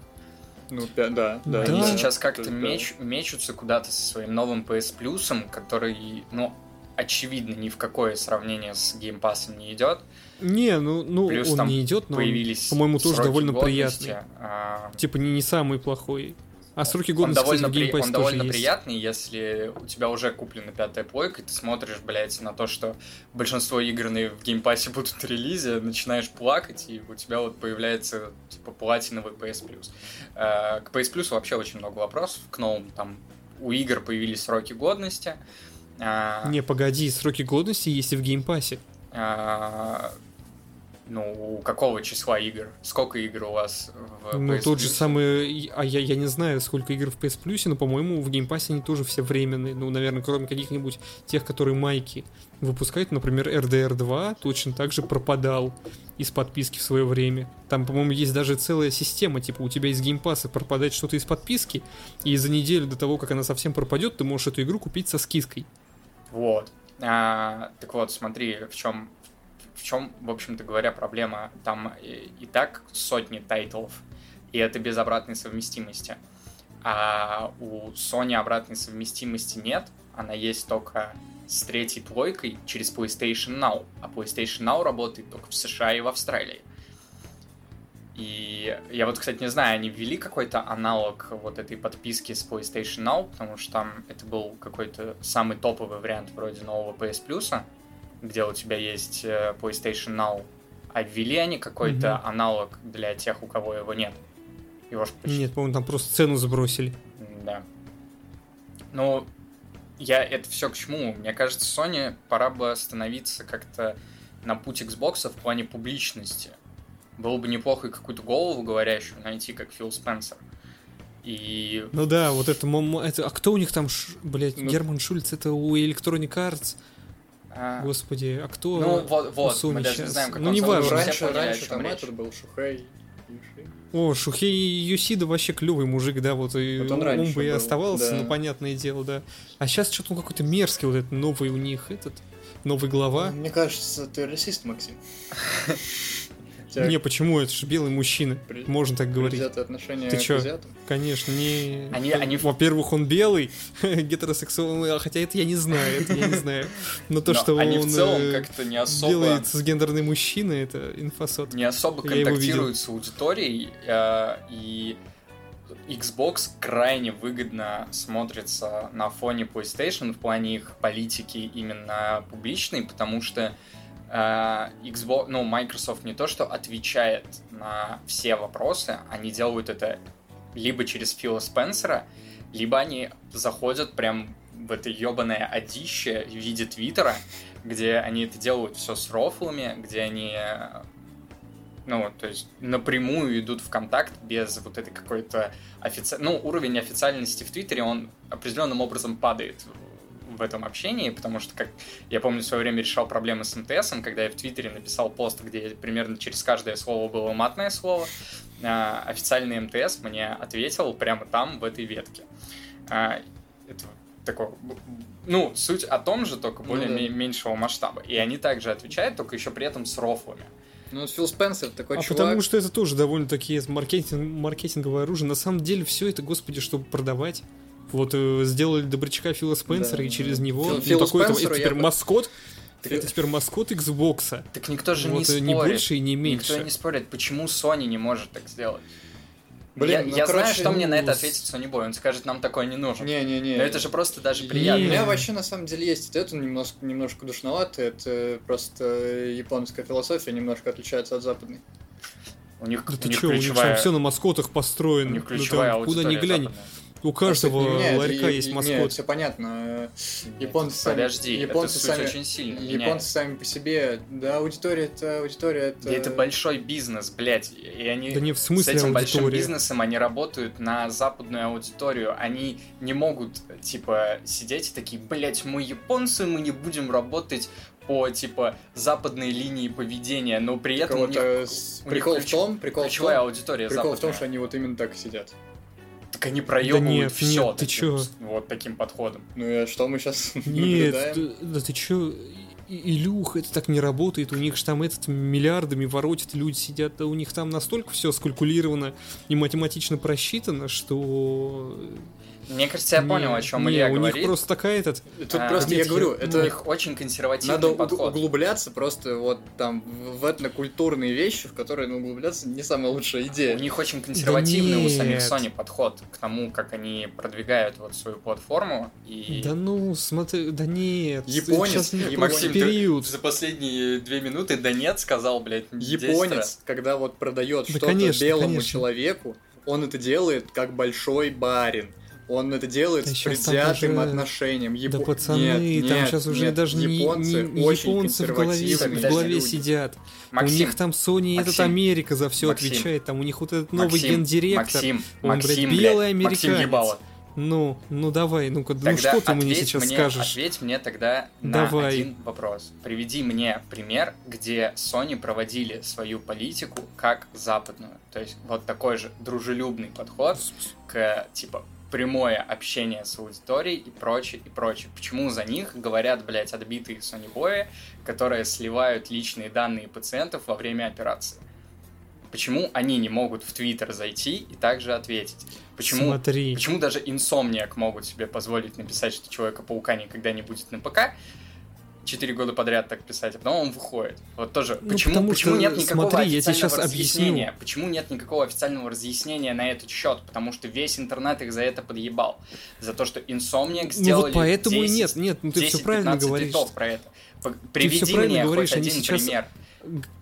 Ну, да, да. Да. Они да. сейчас То как-то да. меч, мечутся куда-то со своим новым PS Plus, который, ну, очевидно, ни в какое сравнение с Game Pass не идет. Не, ну, ну Плюс он там не идет, но он, Появились по-моему, тоже довольно годности, приятный. а, Типа не, не самый плохой. А сроки Он годности, довольно, кстати, при- он довольно есть. приятный, если у тебя уже куплена пятая плойка, и ты смотришь, блядь, на то, что большинство игр на- в Game Pass е [laughs] будут в релизе, начинаешь плакать, и у тебя вот появляется, типа, платиновый PS Plus. Э, К PS Plus вообще очень много вопросов, к новым, там, у игр появились сроки годности. А, Не, погоди, сроки годности есть и в Game Pass е. Ну, у какого числа игр? Сколько игр у вас в Ну, PS тот же Plus? самый... А я, я не знаю, сколько игр в PS Plus, но, по-моему, в Game Pass е они тоже все временные. Ну, наверное, кроме каких-нибудь тех, которые майки выпускают. Например, RDR 2 точно так же пропадал из подписки в свое время. Там, по-моему, есть даже целая система, типа у тебя из Game Pass а пропадает что-то из подписки, и за неделю до того, как она совсем пропадет, ты можешь эту игру купить со скидкой. Вот. А, так вот, смотри, в чем, в чем, в общем-то говоря, проблема. Там и, и так сотни тайтлов, и это без обратной совместимости. А у Sony обратной совместимости нет, она есть только с третьей плойкой через PlayStation Now, а PlayStation Now работает только в США и в Австралии. И я вот, кстати, не знаю, они ввели какой-то аналог вот этой подписки с PlayStation Now, потому что там это был какой-то самый топовый вариант вроде нового PS Plus, где у тебя есть э, PlayStation Now, а ввели они какой-то Мгм. аналог для тех, у кого его нет. Его ж почти- Нет, по-моему, там просто цену сбросили. да. Ну, я это все к чему? Мне кажется, Sony пора бы остановиться как-то на путь Xbox в плане публичности. Было бы неплохо и какую-то голову говорящую найти, как Фил Спенсер. И Ну да, вот это, это а кто у них там, ш- блядь, Ну- Герман Шульц, это у Electronic Arts, а, господи, а кто ну вот, вот Sony мы даже не знаем, как Ну он не важно. раньше, поняли, раньше там речь. этот был Шухей. Юши. О, Шухей Юсида вообще клевый мужик, да, вот, и Вот он он, бы и был, оставался, да. ну понятное дело, да. А сейчас что-то он какой-то мерзкий, вот этот новый у них, этот, новый глава. Мне кажется, ты расист, Максим. [laughs] Тебя Не, почему, это же белый мужчина, При- можно так говорить. отношение Ты к чё? азиатам. Конечно, не... Они- они- Во-первых, он белый, [laughs] гетеросексуальный, а хотя это я не знаю, это я не знаю. Но то, Но что они он в целом э, как-то не особо... белый цисгендерный мужчина, это инфосот. не особо Я контактируют с аудиторией, э, и Xbox крайне выгодно смотрится на фоне PlayStation в плане их политики именно публичной, потому что Xbox, ну, Microsoft не то, что отвечает на все вопросы, они делают это либо через Фила Спенсера, либо они заходят прям в это ебаное одище в виде Твиттера, где они это делают все с рофлами, где они э, Ну, то есть напрямую идут в контакт без вот этой какой-то офици... Ну, уровень официальности в Твиттере, он определенным образом падает в этом общении, потому что, как я помню, в свое время решал проблемы с МТС, когда я в Твиттере написал пост, где примерно через каждое слово было матное слово, а, официальный МТС мне ответил прямо там, в этой ветке. А, это такое, ну, суть о том же, только более ну, да. меньшего масштаба. И они также отвечают, только еще при этом с рофлами. Ну, Фил Спенсер такой а чувак. потому что это тоже довольно-таки маркетинг, маркетинговое оружие. На самом деле все это, господи, чтобы продавать. Вот э, сделали добрячка Фила Спенсера, да, и через него... Фил, ну, такой это, это теперь бы... маскот. Так... Это теперь маскот Xbox. Так никто же вот, не спорит. Не больше и не меньше. Никто не спорит, почему Sony не может так сделать. Блин, я, ну, я короче, знаю, что ну... мне на это ответит Sony Boy. Он скажет, нам такой не нужен. Не-не-не. Но это же просто даже приятно. У меня вообще на самом деле есть это немножко, немножко душновато. Это просто японская философия немножко отличается от западной. У них, да у ты них чё, ключевая... у них там все на маскотах построено. У них ключевая да, Куда ни глянь. Западная. У каждого нет, ларька и, есть маскот. Нет, все понятно. Японцы сами, подожди, японцы это сами, очень сильно Японцы меняет. сами по себе, да, аудитория это аудитория это. Да это большой бизнес, блядь, и они да не в смысле с этим аудитория. большим бизнесом они работают на западную аудиторию, они не могут типа сидеть и такие, блядь, мы японцы, мы не будем работать по типа западной линии поведения, но при этом у них, прикол у них в том, прикол в том, аудитория прикол западная. в том, что они вот именно так сидят. Так они проебывают да все нет, ты чё? вот таким подходом. Ну и что мы сейчас [laughs] Нет, наблюдаем? да ты чё? Илюх, это так не работает, у них же там этот миллиардами воротят, люди сидят, да у них там настолько все скалькулировано и математично просчитано, что мне кажется, я понял, о чем Илья у говорит. У них просто такая этот... Тут а, просто, я говорю, это... У них очень консервативный Надо подход. углубляться просто вот там в этнокультурные вещи, в которые ну, углубляться не самая лучшая идея. У них очень консервативный да у самих Sony подход к тому, как они продвигают вот свою платформу. И... Да ну, смотри, да нет. Японец, Сейчас, Максим, период. Ты за последние две минуты да нет сказал, блядь, Японец, когда вот продает да, что-то конечно, белому конечно. человеку, он это делает как большой барин. Он это делает да с предвзятым уже... отношением. Яп... Да пацаны, нет, там нет, сейчас уже нет, даже японцы не, не очень японцы в голове, в голове люди. сидят. Максим, у них там Sony Максим, этот Америка за все Максим, отвечает. Там у них вот этот новый Максим, гендиректор. Максим, он, Максим, блядь, белый американец. Максим ебало. Ну, ну давай, ну-ка, ну что ты мне сейчас мне, скажешь? Ответь мне тогда давай. на один вопрос. Приведи мне пример, где Sony проводили свою политику как западную. То есть вот такой же дружелюбный подход к, типа, прямое общение с аудиторией и прочее, и прочее. Почему за них говорят, блядь, отбитые сонибои, которые сливают личные данные пациентов во время операции? Почему они не могут в Твиттер зайти и также ответить? Почему, Смотри. почему даже инсомниак могут себе позволить написать, что Человека-паука никогда не будет на ПК, четыре года подряд так писать, а потом он выходит. Вот тоже. Ну, почему, почему что, нет никакого смотри, я тебе сейчас разъяснения? объясню. Почему нет никакого официального разъяснения на этот счет? Потому что весь интернет их за это подъебал. За то, что Insomniac сделали Ну вот поэтому 10, и нет, нет, ну ты все правильно говоришь. про это. Приведи мне хоть один сейчас... пример.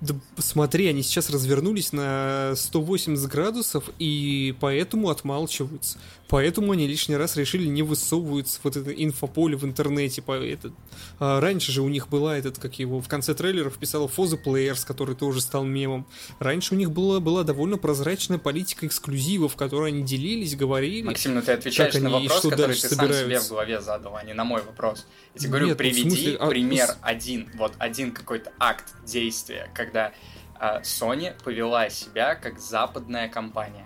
Да, смотри, они сейчас развернулись на 180 градусов и поэтому отмалчиваются. Поэтому они лишний раз решили не высовываться вот это инфополе в интернете. По этот. А раньше же у них была этот, как его, в конце трейлеров писала Фоза Players, который тоже стал мемом. Раньше у них была, была довольно прозрачная политика эксклюзивов, в которой они делились, говорили. Максим, ну ты отвечаешь на вопрос, который ты собираются. сам себе в голове задал, а не на мой вопрос. Я тебе говорю, Нет, ну, приведи смысле, а, пример с- один, вот один какой-то акт действия, когда а, Sony повела себя как западная компания.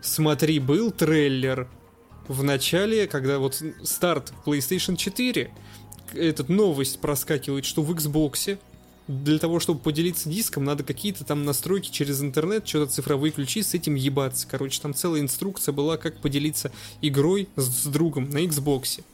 Смотри, был трейлер в начале, когда вот старт PlayStation 4, этот новость проскакивает, что в Xbox для того, чтобы поделиться диском, надо какие-то там настройки через интернет, что-то цифровые ключи с этим ебаться. Короче, там целая инструкция была, как поделиться игрой с, с другом на Xbox.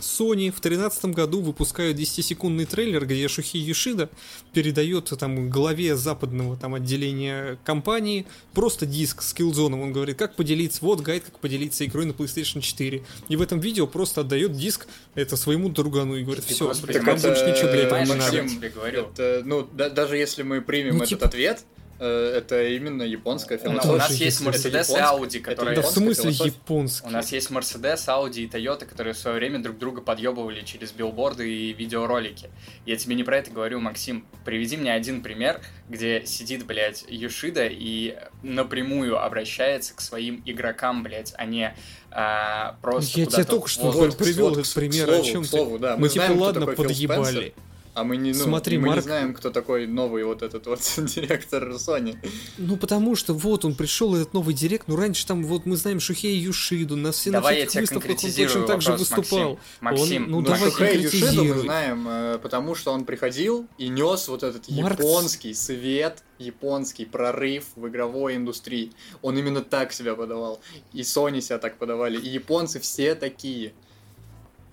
Sony в 2013 году выпускают 10-секундный трейлер, где Шухи Юшида передает там главе западного там отделения компании просто диск с киллзоном. Он говорит, как поделиться, вот гайд, как поделиться игрой на PlayStation 4. И в этом видео просто отдает диск это своему другану и говорит, все, Господи, вам больше ничего для этого не надо. Это, ну, да- даже если мы примем Ну, этот типа- ответ, это именно японская У, философия. у нас есть Mercedes и Audi, которые... Да в смысле японский? У нас есть Mercedes, Audi и Toyota, которые в свое время друг друга подъебывали через билборды и видеоролики. Я тебе не про это говорю, Максим. Приведи мне один пример, где сидит, блядь, Юшида и напрямую обращается к своим игрокам, блядь, а не а, просто Я тебе только что привел этот пример, о чем ты? Мы типа ладно подъебали. А мы не, ну, Смотри, мы Марк- не знаем, кто такой новый вот этот вот [laughs] директор Sony. Ну потому что вот он пришел этот новый директ, ну раньше там вот мы знаем Шухея Юшиду, на все Давай на я он конкретизирую точно так же выступал. Максим. Он- ну, Он- Ну, давай Шухей Юшиду мы знаем, э, потому что он приходил и нес вот этот Маркс. японский свет, японский прорыв в игровой индустрии. Он именно так себя подавал. И Sony себя так подавали. И японцы все такие.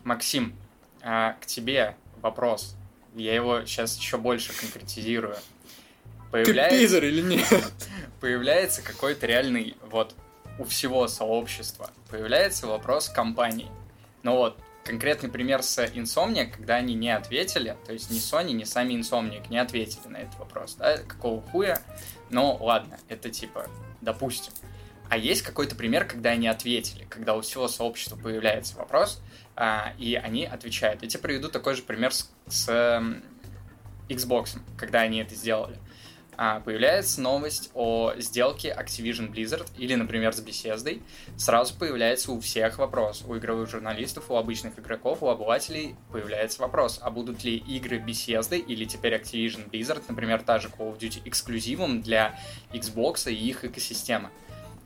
Максим, а, к тебе вопрос. Я его сейчас еще больше конкретизирую. Ты Появляется, пидор или нет? [laughs] появляется какой-то реальный, вот, у всего сообщества, появляется вопрос компании. Ну вот, конкретный пример с Insomniac, когда они не ответили, то есть ни Sony, ни сами Insomniac не ответили на этот вопрос, да, какого хуя, но ладно, это типа, допустим. А есть какой-то пример, когда они ответили, когда у всего сообщества появляется вопрос, а, и они отвечают. Я тебе приведу такой же пример с, с Xbox, когда они это сделали. А, появляется новость о сделке Activision Blizzard или, например, с Bethesda, сразу появляется у всех вопрос. У игровых журналистов, у обычных игроков, у обывателей появляется вопрос, а будут ли игры Bethesda или теперь Activision Blizzard, например, та же Call of Duty, эксклюзивом для Xbox и их экосистемы.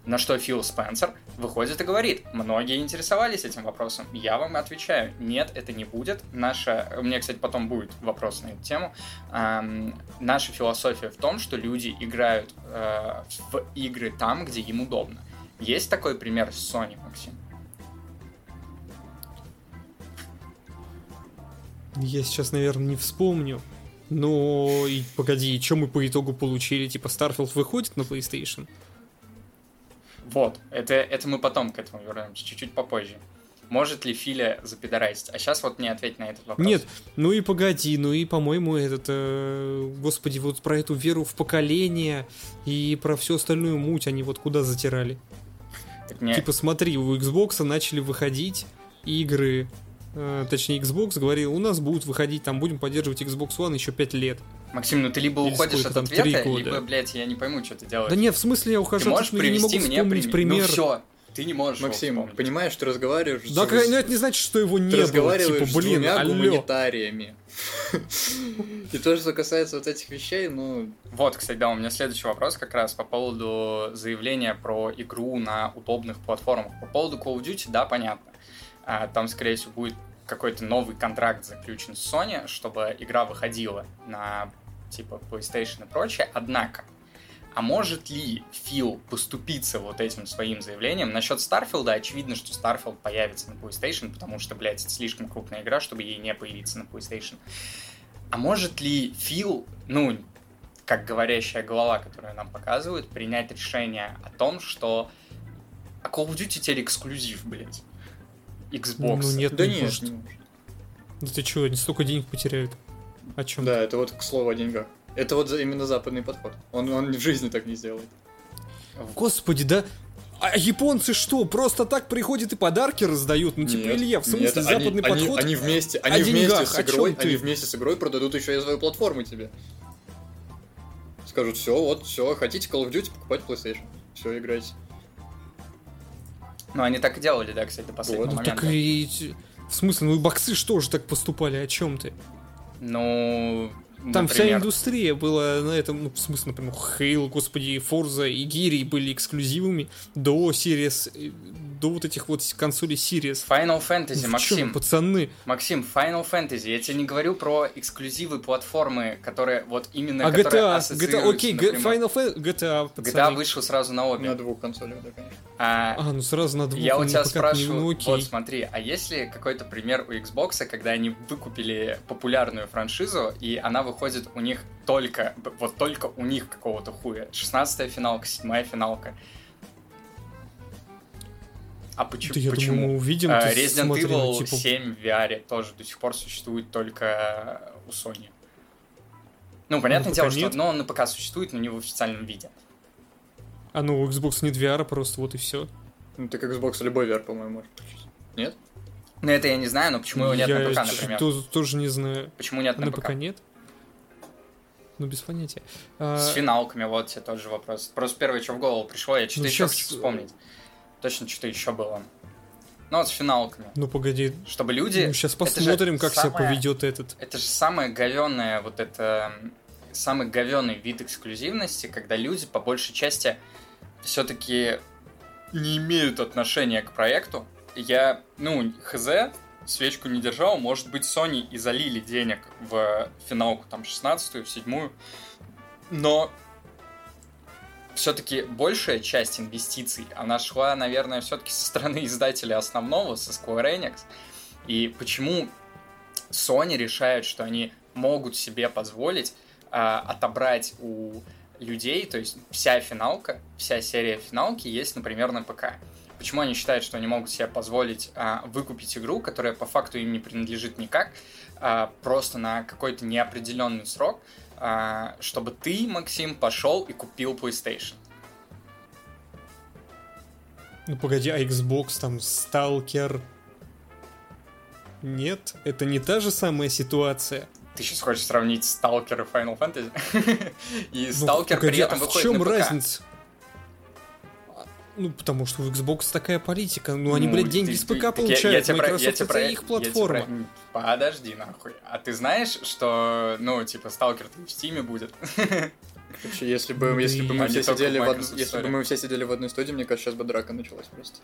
На что Фил Спенсер выходит и говорит, многие интересовались этим вопросом. Я вам отвечаю, нет, это не будет. Наша, у меня, кстати, потом будет вопрос на эту тему. Ам, наша философия в том, что люди играют э, в игры там, где им удобно. Есть такой пример с Sony, Максим? Я сейчас, наверное, не вспомню. Но и погоди, что мы по итогу получили? Типа Starfield выходит на PlayStation? Вот, это, это мы потом к этому вернемся, чуть-чуть попозже. Может ли Филя запидорасить? А сейчас вот мне ответь на этот вопрос. Нет, ну и погоди, ну и, по-моему, этот, э, господи, вот про эту веру в поколение и про всю остальную муть они вот куда затирали. Так мне- Типа смотри, у Xbox начали выходить игры, точнее Xbox говорил, у нас будут выходить, там будем поддерживать Xbox One еще 5 лет. Максим, ну ты либо Или уходишь сколько от там, ответа, либо, блядь, я не пойму, что ты делаешь. Да нет, в смысле я ты ухожу, можешь тут я не могу привести мне вспомнить пример? пример. Ну все, ты не можешь Максим, понимаешь, ты разговариваешь Да, с- ну это не значит, что его ты не было. разговариваешь Типа, с блин, двумя алло. гуманитариями. [laughs] И то, что касается вот этих вещей, ну, Вот, кстати, да, у меня следующий вопрос как раз по поводу заявления про игру на удобных платформах. По поводу Call of Duty, да, понятно. А, Там, скорее всего, будет какой-то новый контракт заключен с Sony, чтобы игра выходила на типа PlayStation и прочее. Однако, а может ли Фил поступиться вот этим своим заявлением? Насчет Старфилда, очевидно, что Starfield появится на PlayStation, потому что, блядь, это слишком крупная игра, чтобы ей не появиться на PlayStation. А может ли Фил, ну, как говорящая голова, которую нам показывают, принять решение о том, что а Call of Duty теперь эксклюзив, блядь. Xbox. Ну нет, да не нет. может. не может. Да ты чё, они столько денег потеряют? О чем? Да, это вот к слову о деньгах. Это вот за- именно западный подход. Он, он в жизни так не сделает. Господи, да. А японцы что, просто так приходят и подарки раздают? Ну, типа, Нет, Илья, в смысле, нет, они- западный они, подход? Они, вместе, они вместе деньгах, с о чём игрой, ты? они вместе с игрой продадут еще и свою платформу тебе. Скажут, все, вот, все, хотите Call of Duty, покупать PlayStation. Все, играйте. Ну, они так и делали, да, кстати, до последнего Вот. момента. Так и... В смысле, ну и боксы что же так поступали, о чем ты? Ну, Там вся например, индустрия была на этом, ну, в смысле, например, Хейл, господи, Форза и Гири были эксклюзивами до Series, э, до вот этих вот консолей Series. Final Fantasy, Ну, Максим. пацаны? Максим, Final Fantasy. Я тебе не говорю про эксклюзивы платформы, которые вот именно А GTA, GTA, окей, напрямую. Final Fantasy, GTA, пацаны. GTA вышел сразу на обе. На двух консолях, да, конечно. А, А, ну сразу на двух. Я у ну, тебя спрашиваю, ну, окей. вот смотри, а есть ли какой-то пример у Xbox, когда они выкупили популярную франшизу, и она выходит у них только, вот только у них какого-то хуя? 16-я финалка, 7-я финалка. А почему? Да я почему? думаю, мы увидим. А, Resident смотри, ну, Evil типа, 7 в VR тоже до сих пор существует только у Sony. Ну, понятное на дело, ПК что нет? но он на ПК существует, но не в официальном виде. А ну, у Xbox нет VR, просто вот и все. Ну, ты как Xbox любой VR, по-моему, можешь включить. Нет? Ну, это я не знаю, но почему его нет Я на ПК, например? то- тоже не знаю. Почему нет А на, на ПК? ПК нет? Ну, без понятия. А, С финалками, вот тебе тот же вопрос. Просто первое, что в голову пришло, я что-то Ну, еще щас- хочу вспомнить. Точно что-то еще было. Ну, вот с финалками. Ну, погоди. Чтобы люди... Ну, сейчас посмотрим, как себя самое- поведет этот. Это же самое говенное, вот это самый говенный вид эксклюзивности, когда люди по большей части все-таки не имеют отношения к проекту. Я, ну, хз, свечку не держал, может быть, Sony и залили денег в финалку, там, 16-ю, в 7 но все-таки большая часть инвестиций, она шла, наверное, все-таки со стороны издателя основного, со Square Enix. И почему Sony решает, что они могут себе позволить а, отобрать у людей, то есть вся финалка, вся серия финалки есть, например, на ПК. Почему они считают, что они могут себе позволить а, выкупить игру, которая по факту им не принадлежит никак, а, просто на какой-то неопределенный срок, чтобы ты, Максим, пошел и купил PlayStation. Ну, погоди, а Xbox там Stalker... Нет, это не та же самая ситуация. Ты сейчас хочешь сравнить Stalker и Final Fantasy? [laughs] И Ну, Stalker погоди, при этом а в выходит чем на разница? Ну, потому что у Xbox такая политика. Ну, они, Ну, блядь, деньги ты- с ты- ПК я- я получают. про- я Microsoft тебе это про- их я тебе платформа. про- Подожди, нахуй. А ты знаешь, что, ну, типа, Сталкер в Стиме будет? [laughs] Вообще, если бы, Ну, если бы мы все сидели в од- если бы мы все сидели в одной студии, мне кажется, сейчас бы драка началась просто.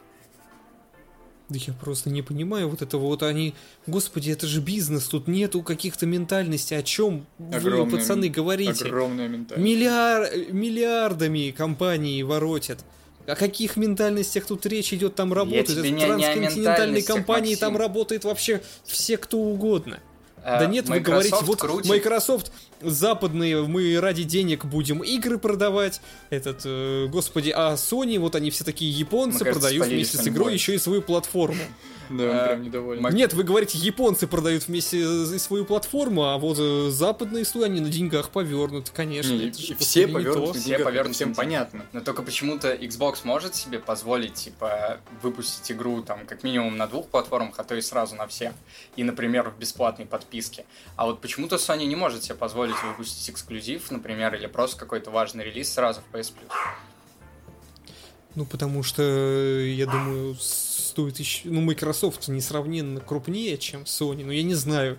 Да я просто не понимаю вот этого вот они... Господи, это же бизнес, тут нету каких-то ментальностей. О чем вы, Огромная пацаны, мен- говорите? Огромная ментальность. Миллиар... Миллиардами компании воротят. О каких ментальностях тут речь идет? Там работают. Это не- не о трансконтинентальные ментальностях, компании, там работает вообще все, кто угодно. Э, Да нет, вы говорите, вот крутит- Microsoft западные, мы ради денег будем игры продавать. Этот, э, господи, а Sony, вот они все такие японцы, Мы, продают вместе с игрой еще и свою платформу. [laughs] Да, он Э, прям недоволен. Нет, вы говорите, японцы продают вместе свою платформу, а вот э, западные студии, они на деньгах повернуты, конечно. И все повернуты, на Все повернуты это всем понятно. Но только почему-то Xbox может себе позволить, типа, выпустить игру, там, как минимум на двух платформах, а то и сразу на всех. И, например, в бесплатной подписке. А вот почему-то Sony не может себе позволить выпустить эксклюзив, например, или просто какой-то важный релиз сразу в PS Plus. Ну, потому что, э, я думаю, стоит еще... Ну, Microsoft несравненно крупнее, чем Sony, но я не знаю.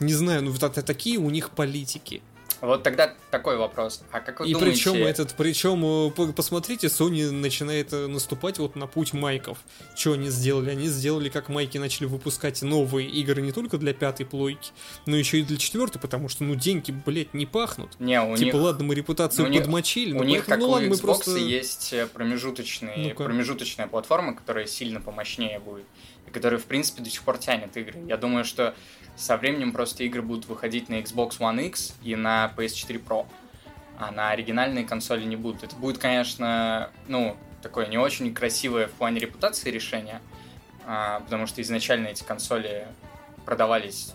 Не знаю, ну, вот это такие у них политики. Вот тогда такой вопрос. А как вы И думаете... причем этот, причем, э, по- посмотрите, Sony начинает э, наступать вот на путь майков. Что они сделали? Они сделали, как майки начали выпускать новые игры не только для пятой плойки, но еще и для четвертой, потому что, ну, деньги, блядь, не пахнут. Не, у типа, них... ладно, мы репутацию у них- подмочили, У но них, поэтому, как ну у ладно, мы Xbox, просто... есть э, промежуточный, Ну-ка. промежуточная платформа, которая сильно помощнее будет, и которая, в принципе, до сих пор тянет игры. Я думаю, что со временем просто игры будут выходить на Xbox One X и на PS4 Pro, а на оригинальные консоли не будут. Это будет, конечно, ну, такое не очень красивое в плане репутации решение, а, потому что изначально эти консоли продавались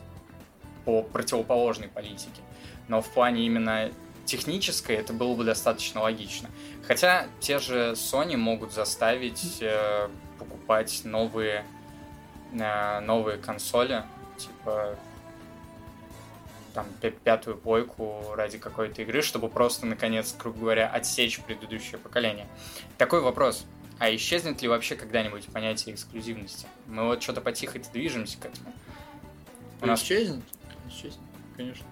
по противоположной политике. Но в плане именно технической это было бы достаточно логично. Хотя те же Sony могут заставить э, покупать новые, э, новые консоли, типа там пя- пятую плойку ради какой-то игры, чтобы просто, наконец, грубо говоря, отсечь предыдущее поколение. Такой вопрос. А исчезнет ли вообще когда-нибудь понятие эксклюзивности? Мы вот что-то потихо движемся к этому. У нас Исчезнет? Исчезнет, конечно.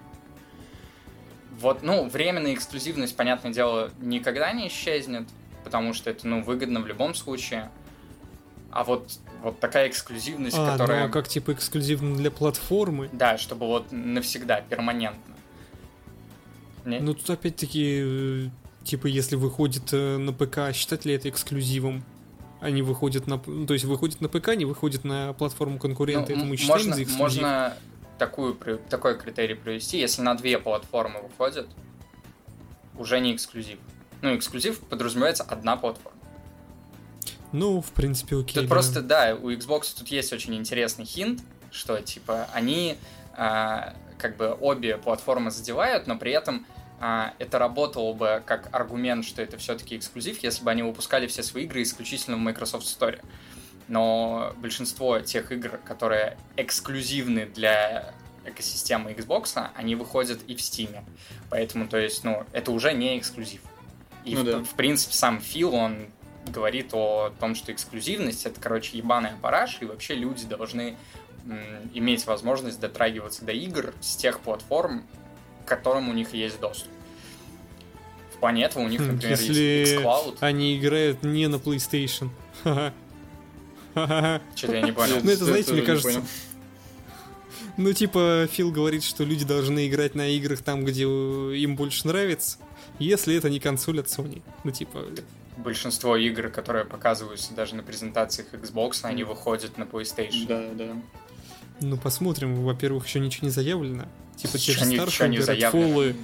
Вот, ну, временная эксклюзивность, понятное дело, никогда не исчезнет, потому что это, ну, выгодно в любом случае. А вот, вот такая эксклюзивность, А, которая... ну, а как, типа, эксклюзивно для платформы? Да, чтобы вот навсегда, перманентно. Не- Ну, тут опять-таки, э, типа, если выходит э, на ПК, считать ли это эксклюзивом? Они выходят на... ну, То есть выходит на ПК, не выходит на платформу конкурента, Ну, это мы считаем можно, за эксклюзив? можно такую, такой критерий привести, если на две платформы выходит, уже не эксклюзив. Ну, эксклюзив подразумевается одна платформа. Ну, в принципе, окей. Тут да. просто, да, у Xbox тут есть очень интересный хинт, что, типа, они а, как бы обе платформы задевают, но при этом а, это работало бы как аргумент, что это все-таки эксклюзив, если бы они выпускали все свои игры исключительно в Microsoft Store. Но большинство тех игр, которые эксклюзивны для экосистемы Xbox, они выходят и в Steam. Поэтому, то есть, ну, это уже не эксклюзив. И, Ну в, да. в принципе, сам Фил, он говорит о том, что эксклюзивность — это, короче, ебаная параш, и вообще люди должны иметь возможность дотрагиваться до игр с тех платформ, к которым у них есть доступ. В плане этого у них, Хм, например, Если есть xCloud. они играют не на PlayStation. [laughs] Что-то я не понял. Ну, это, знаете, мне не кажется. Ну, типа, Фил говорит, что люди должны играть на играх там, где им больше нравится, если это не консоль от Sony. Ну, типа, Большинство игр, которые показываются даже на презентациях Xbox, они выходят на PlayStation. Да, да. ну, посмотрим. Во-первых, еще ничего не заявлено. Типа, те же Starfield, заявлено? Redfall,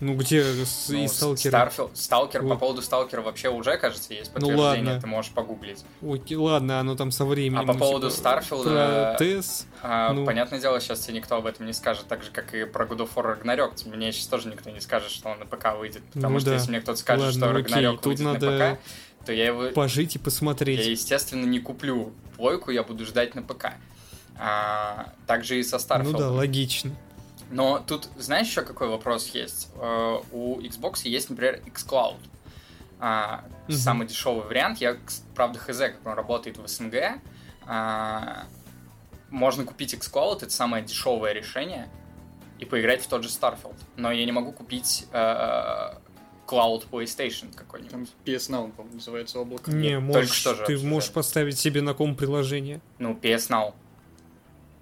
ну, где Ну, и Сталкеры. Starfield- Сталкер, по Вот. поводу Сталкера вообще уже, кажется, есть Ну, подтверждение, ладно. ты можешь погуглить. Окей, ладно, оно там со временем. А по ну, поводу типа, Starfield, Про TES, А, Ну. Понятное дело, сейчас тебе никто об этом не скажет, так же, как и про God of War Ragnarok. Мне сейчас тоже никто не скажет, что он на ПК выйдет. Потому Ну что да. если мне кто-то скажет, Ладно, что окей, Ragnarok тут выйдет надо на ПК, то я его... пожить и Я, посмотреть. естественно, не куплю плойку, я буду ждать на ПК. А, также и со Starfield. Ну да, логично. Но тут, знаешь, еще какой вопрос есть? Э, У Xbox есть, например, xCloud. А, Мгм. Самый дешевый вариант. Я, правда, хз, как он работает в СНГ. А, Можно купить xCloud, это самое дешевое решение, и поиграть в тот же Starfield. Но я не могу купить э, Cloud PlayStation какой-нибудь. Там PS Now, по-моему, называется облако. Не, Нет, можешь, что же ты обсуждали. можешь поставить себе на ком приложение. Ну, PS Now.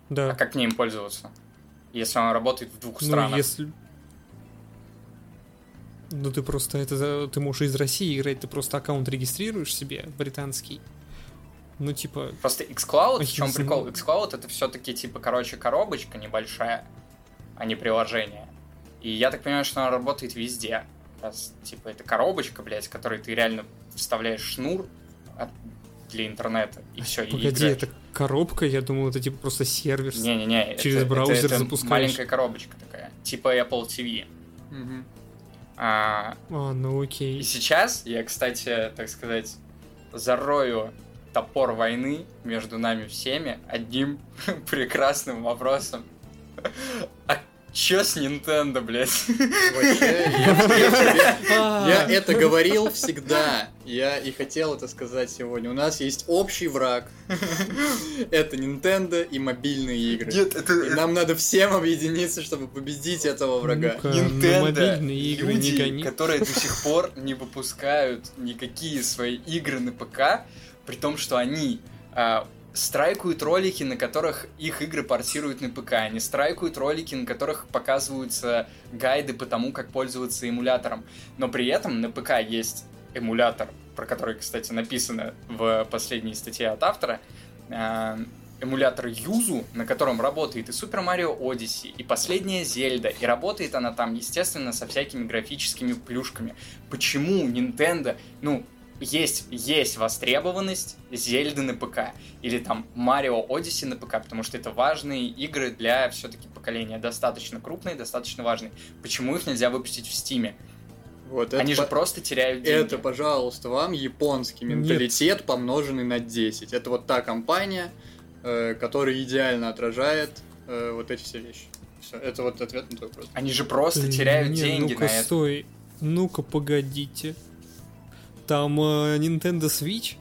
Да. А как мне им пользоваться? Если он работает в двух Ну, странах. если... Ну, ты просто это... Ты можешь из России играть, ты просто аккаунт регистрируешь себе, британский. Ну, типа... Просто xCloud, в Ой, чем прикол? xCloud это все-таки, типа, короче, коробочка небольшая, а не приложение. И я так понимаю, что она работает везде. Раз, типа, это коробочка, блядь, в которой ты реально вставляешь шнур от- для интернета, и все, и Погоди, играешь. это коробка, я думал, это типа просто сервер. Не-не-не, через это- браузер это, это запускаешь. маленькая коробочка такая, типа Apple TV. Мгм. А, А, ну И окей. сейчас я, кстати, так сказать, зарою топор войны между нами всеми одним [laughs] прекрасным вопросом. А чё с Nintendo, блядь? Вообще, я, А, это говорил всегда. Я и хотел это сказать сегодня. У нас есть общий враг. Это Nintendo и мобильные игры. Нет, это... И нам надо всем объединиться, чтобы победить этого врага. Nintendo, мобильные игры люди, которые до сих пор не выпускают никакие свои игры на ПК, при том, что они а, страйкают ролики, на которых их игры портируют на ПК, они страйкают ролики, на которых показываются гайды по тому, как пользоваться эмулятором. Но при этом на ПК есть эмулятор, про который, кстати, написано в последней статье от автора, а, эмулятор Юзу, на котором работает и Super Mario Odyssey, и последняя Зельда, и работает она там, естественно, со всякими графическими плюшками. Почему Nintendo, ну, есть, есть востребованность Зельды на ПК, или там Mario Odyssey на ПК, потому что это важные игры для все-таки поколения, достаточно крупные, достаточно важные. Почему их нельзя выпустить в Стиме? Вот это Они же по- просто теряют деньги. Это, пожалуйста, вам японский Нет. менталитет, помноженный на 10. Это вот та компания, э, которая идеально отражает э, вот эти все вещи. Все, это вот ответ на твой вопрос. Они же просто Блин, теряют не, деньги ну-ка, на это. стой. Ну-ка, погодите. Там э, Nintendo Switch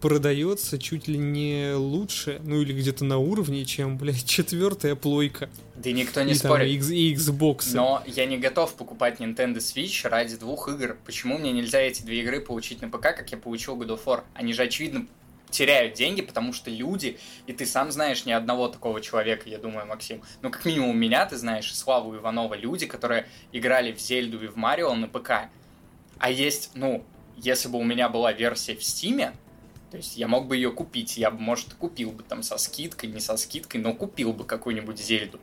продается чуть ли не лучше, ну или где-то на уровне, чем, блядь, четвертая плойка. Да никто не и, там, спорит. и, X- и Xbox. Но я не готов покупать Nintendo Switch ради двух игр. Почему мне нельзя эти две игры получить на ПК, как я получил God of War? Они же, очевидно, теряют деньги, потому что люди, и ты сам знаешь ни одного такого человека, я думаю, Максим. Ну, как минимум меня, ты знаешь, и Славу Иванова, люди, которые играли в Зельду и в Марио на ПК. А есть, ну, если бы у меня была версия в Стиме, то есть я мог бы ее купить, я бы, может, купил бы там со скидкой, не со скидкой, но купил бы какую-нибудь Зельду.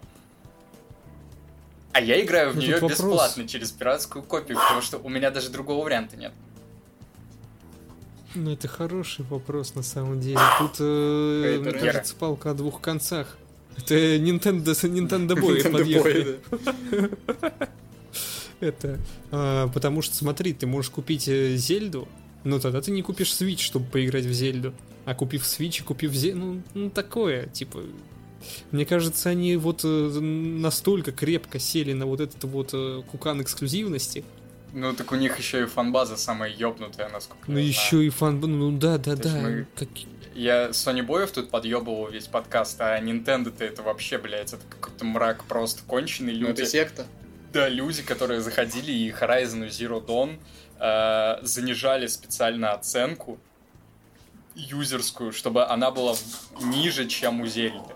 А я играю в нее вопрос. бесплатно через пиратскую копию, потому что у меня даже другого варианта нет. Ну, это хороший вопрос, на самом деле. Тут, э, мне кажется, палка о двух концах. Это Nintendo, Nintendo Boy Nintendo подъехали. Boy, да. [laughs] Это, а, потому что, смотри, ты можешь купить э, Зельду, но тогда ты не купишь Switch, чтобы поиграть в Зельду. А купив Switch и купив Зельду, ну, ну такое, типа... Мне кажется, они вот э, настолько крепко сели на вот этот вот э, кукан эксклюзивности. Ну, так у них еще и фанбаза самая ёбнутая, насколько Ну, я еще и фан... Ну, да, да, То да. мы- Как- Я Sony Боев тут подъебывал весь подкаст, а Nintendo-то это вообще, блядь, это какой-то мрак просто конченый. Ну, Люди, это секта. Да, люди, которые заходили и Horizon Zero Dawn э, занижали специально оценку юзерскую, чтобы она была ниже, чем у Зельды.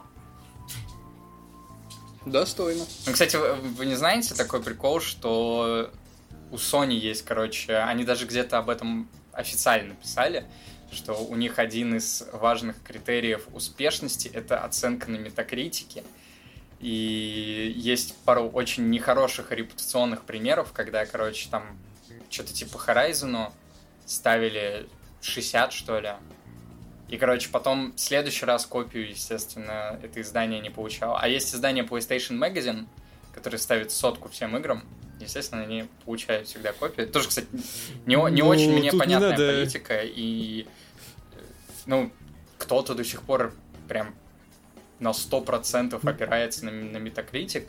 Достойно. Ну, кстати, вы, вы не знаете такой прикол, что у Sony есть, короче, они даже где-то об этом официально писали, что у них один из важных критериев успешности это оценка на метакритике. И есть пару очень нехороших репутационных примеров, когда, короче, там что-то типа Horizon ставили 60, что ли. И, короче, потом в следующий раз копию, естественно, это издание не получало. А есть издание PlayStation Magazine, которое ставит сотку всем играм. Естественно, они получают всегда копию. Тоже, кстати, не, не Ну, очень мне тут не понятная надо. политика. И, э, ну, кто-то до сих пор прям на 100% опирается на, на Metacritic.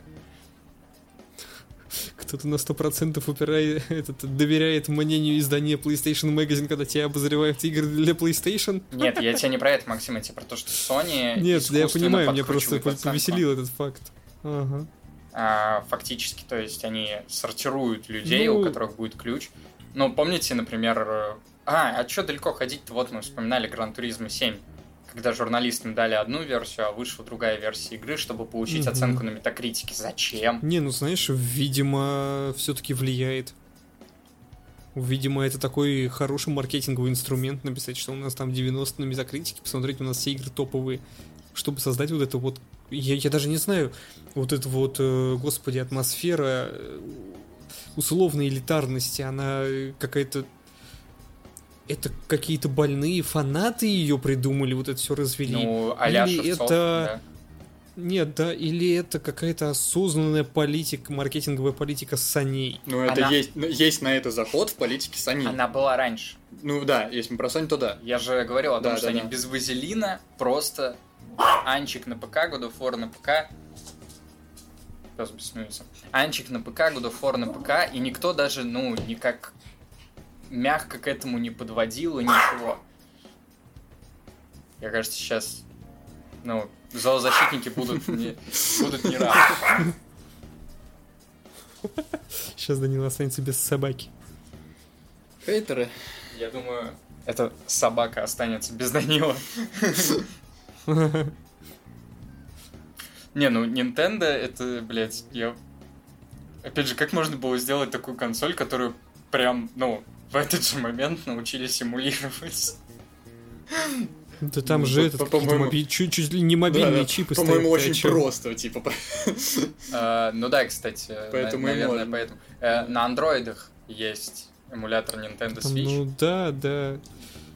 Кто-то на 100% упирает, этот, доверяет мнению издания PlayStation Magazine, когда тебя обозревают игры для PlayStation. Нет, я тебе не про это, Максим, я тебе про то, что Sony Нет, да я понимаю, мне просто оценку. повеселил этот факт. Ага. А, фактически, то есть они сортируют людей, Ну- у которых будет ключ. Ну, помните, например... э, А, а что далеко ходить-то? Вот мы вспоминали Гран Туризма 7, когда журналистам дали одну версию, а вышла другая версия игры, чтобы получить Мгм. оценку на метакритике. Зачем? Не, ну знаешь, видимо, все-таки влияет. Видимо, это такой хороший маркетинговый инструмент написать, что у нас там 90 на метакритике, посмотреть, у нас все игры топовые, чтобы создать вот это вот... Я, я даже не знаю, вот это вот, э, господи, атмосфера э, условной элитарности, она э, какая-то... Это какие-то больные фанаты ее придумали, вот это все развели. Ну, а-ля Или Шевцов, это- да. Нет, да, или это какая-то осознанная политика, маркетинговая политика саней. Ну, это Она- есть, ну, есть на это заход в политике Sony. Она была раньше. Ну да, если мы про Sony, то да. Я же говорил о том, Да, что да, они да. без вазелина просто анчик на ПК, War на ПК. Пес беснуется. Анчик на ПК, War на ПК, и никто даже, ну, никак мягко к этому не подводил и ничего. Я кажется, сейчас, ну, зоозащитники будут не, будут не рады. Сейчас Данил останется без собаки. Хейтеры. Я думаю, эта собака останется без Данила. Не, ну Nintendo это, блядь, я... Опять же, как можно было сделать такую консоль, которую прям, ну, в этот же момент научились симулировать? Да там Ну, же по- этот по-моему- моби- чуть, чуть ли не мобильные Да, да. чипы По-моему, стоят, ты о очень чём? просто, типа. А, ну да, кстати, на- Поэтому и наверное, можно. поэтому. Э, на андроидах есть эмулятор Nintendo Switch, ну да, да.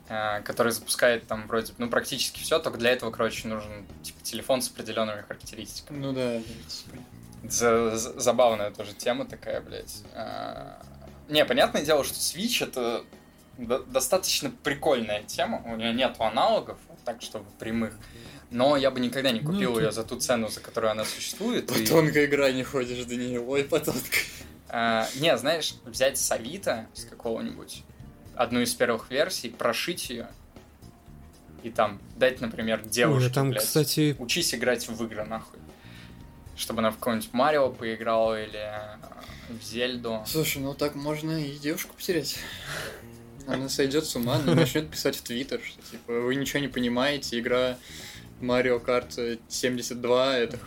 э, который запускает там вроде, ну, практически все, только для этого, короче, нужен, типа, телефон с определенными характеристиками. Ну да. За- забавная тоже тема такая, блядь. А, Не, понятное дело, что Switch это до- достаточно прикольная тема. У нее нет аналогов, так чтобы прямых. Но я бы никогда не Ну, купил тут- ее за ту цену, за которую она существует. По и- тонкой грани ходишь, Даниил. Ой, по тонкой. А, не, знаешь, взять с Авито, с какого-нибудь, одну из первых версий, прошить ее и там дать, например, девушке, Ой, а там, блядь, кстати, учись играть в игры, нахуй. Чтобы она в какого-нибудь Марио поиграла или э, в Зельду. Слушай, ну так можно и девушку потерять. Она сойдет с ума, она начнет писать в Твиттер, что типа вы ничего не понимаете, игра Mario Kart 72, это,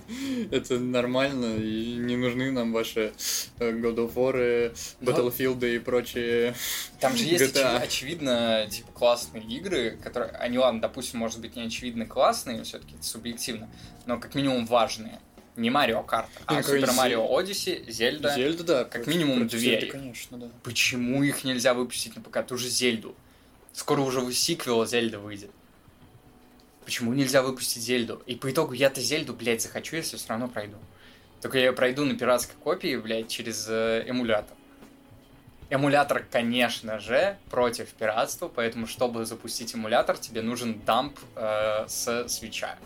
[laughs] это нормально, и не нужны нам ваши э, God of War, Battlefield и прочие. Там же есть, GTA. очевидно, типа, классные игры, которые, они, ладно, допустим, может быть, не очевидно классные, все-таки это субъективно, но как минимум важные. Не Марио Карт, а Ну, Супер Марио Одиссе, Зельда. Зельда, да. Как минимум две. Зельды, конечно, да. Почему их нельзя выпустить на ПК? Ту же Зельду. Скоро уже сиквел Зельда выйдет. Почему нельзя выпустить Зельду? И по итогу я-то Зельду, блядь, захочу, если все равно пройду. Только я ее пройду на пиратской копии, блядь, через э, эмулятор. Эмулятор, конечно же, против пиратства, поэтому, чтобы запустить эмулятор, тебе нужен дамп э, с свеча.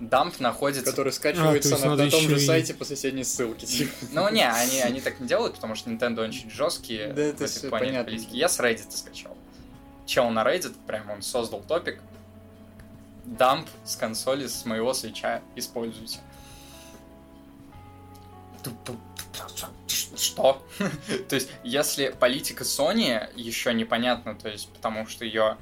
Дамп находится... Который скачивается А, то есть на, на том же и- сайте по соседней ссылке. типа. Ну, не, они, они так не делают, потому что Nintendo очень жесткие Да, это в этой всё плане понятно. политики. Я с Reddit скачал. Чел на Reddit, прям он создал топик. Дамп с консоли с моего свеча используйте. Что? [laughs] то есть, если политика Sony еще непонятна, то есть, потому что ее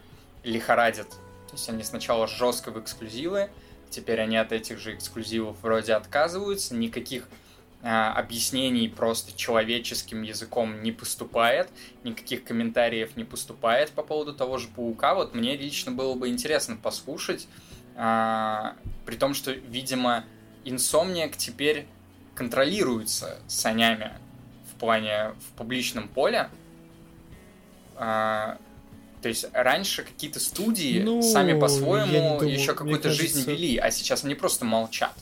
лихорадит. То есть, они сначала жестко в эксклюзивы, теперь они от этих же эксклюзивов вроде отказываются, никаких а, объяснений просто человеческим языком не поступает, никаких комментариев не поступает по поводу того же паука. Вот мне лично было бы интересно послушать, а, при том, что, видимо, Insomniac теперь контролируется санями в плане в публичном поле. А, то есть раньше какие-то студии Ну, сами по-своему еще какую-то жизнь кажется- вели, а сейчас они просто молчат.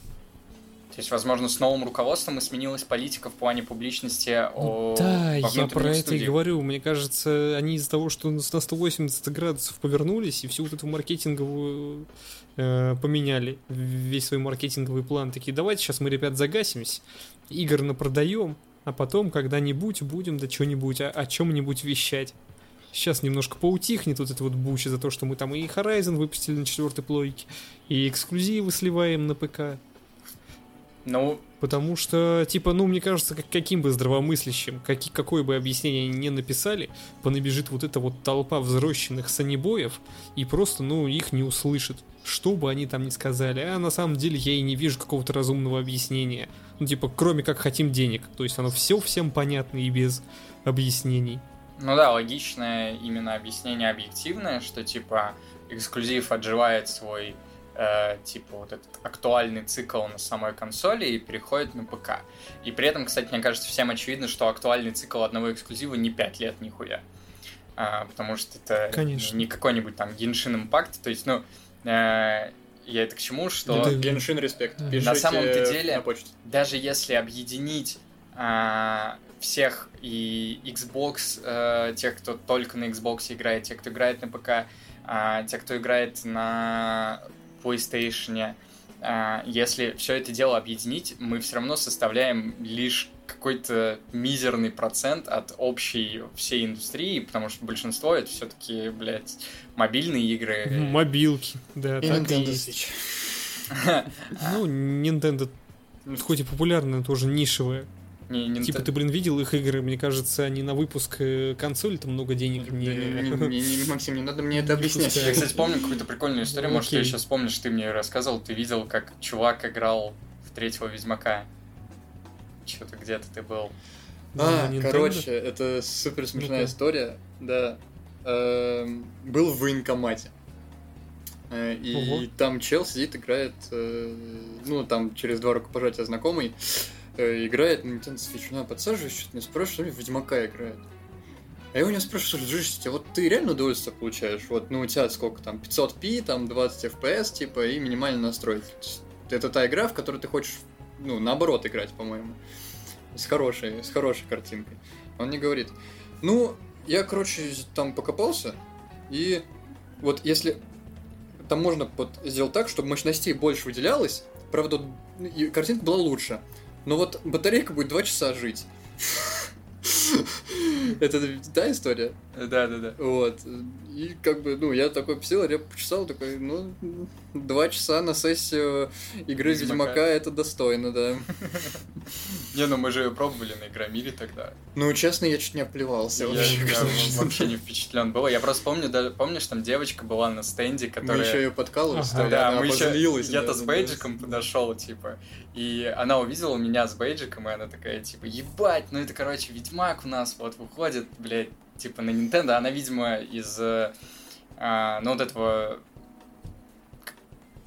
То есть, возможно, с новым руководством и сменилась политика в плане публичности о, Ну Да, во я про это и студиях. говорю. Мне кажется, они из-за того, что на 180 градусов повернулись и всю вот эту маркетинговую э, поменяли, весь свой маркетинговый план, такие, давайте сейчас мы, ребят, загасимся, игр напродаем, а потом когда-нибудь будем да что-нибудь, о, о чем-нибудь вещать. Сейчас немножко поутихнет вот это вот буча за то, что мы там и Horizon выпустили на четвертой плойке, и эксклюзивы сливаем на ПК. Ну, Потому что, типа, ну, мне кажется, как, каким бы здравомыслящим, каки, какое бы объяснение они не написали, понабежит вот эта вот толпа взрощенных санебоев и просто, ну, их не услышит. Что бы они там ни сказали. А на самом деле я и не вижу какого-то разумного объяснения. Ну, типа, кроме как хотим денег. То есть оно все всем понятно и без объяснений. Ну да, логичное именно объяснение объективное, что типа эксклюзив отживает свой э, типа вот этот актуальный цикл на самой консоли и переходит на ПК. И при этом, кстати, мне кажется, всем очевидно, что актуальный цикл одного эксклюзива не 5 лет нихуя. А, потому что это Конечно. не какой-нибудь там Genshin Impact, то есть, ну, э, я это к чему, что... Да. Геншин респект. На самом-то деле- на почту. даже если объединить а, всех и Xbox, э, тех, кто только на Xbox играет, тех, кто играет на ПК, а, тех, кто играет на PlayStation, а, если все это дело объединить, мы все равно составляем лишь какой-то мизерный процент от общей всей индустрии, потому что большинство это все-таки, блядь, мобильные игры. Мобилки, да, И так и Nintendo есть. Switch. [laughs] Ну, Nintendo хоть и популярная, тоже нишевая. Не, не Типа, ты, блин, видел их игры? Мне кажется, они на выпуск э, консоли там много денег Да не... не- не- не- Максим, не надо мне это объяснять. Я, кстати, помню какую-то прикольную историю, может, ты Окей. еще вспомнишь, ты мне рассказывал, ты видел, как чувак играл в третьего Ведьмака. Что-то где-то ты был. А, короче, это супер смешная история. Да. Эм, Был в военкомате. Э, И там чел сидит, играет, э, ну, там через два рукопожатия знакомый, играет на Nintendo Switch. Ну, я подсаживаюсь, что-то меня спрашивает, что Ведьмака играет. А я у него спрашиваю, слушай, а вот ты реально удовольствие получаешь? Вот, ну, у тебя сколько там, 500p, там, 20 FPS, типа, и минимальный настрой. Это та игра, в которую ты хочешь, ну, наоборот играть, по-моему. С хорошей, с хорошей картинкой. Он мне говорит, ну, я, короче, там покопался, и вот если там можно вот сделать так, чтобы мощностей больше выделялось, правда, ну, картинка была лучше, но вот батарейка будет 2 часа жить. Это та история? Да-да-да. Вот. И как бы, ну, я такой посел, реп почесал, такой, ну, два часа на сессию игры Ведьмака. Ведьмака, это достойно, да. Не, ну мы же ее пробовали на Игромире тогда. Ну, честно, я чуть не оплевался Я, вообще. я вообще не впечатлен был. Я просто помню, даже, помнишь, там девочка была на стенде, Мы которая... еще ее подкалывали, Ага. Да, она мы еще... Я-то да, с бейджиком да. подошел, типа, и она увидела меня с бейджиком, и она такая, типа, ебать, ну это, короче, Ведьмак у нас вот выходит, блядь, типа, на Nintendo. Она, видимо, из, э, а, ну, вот этого,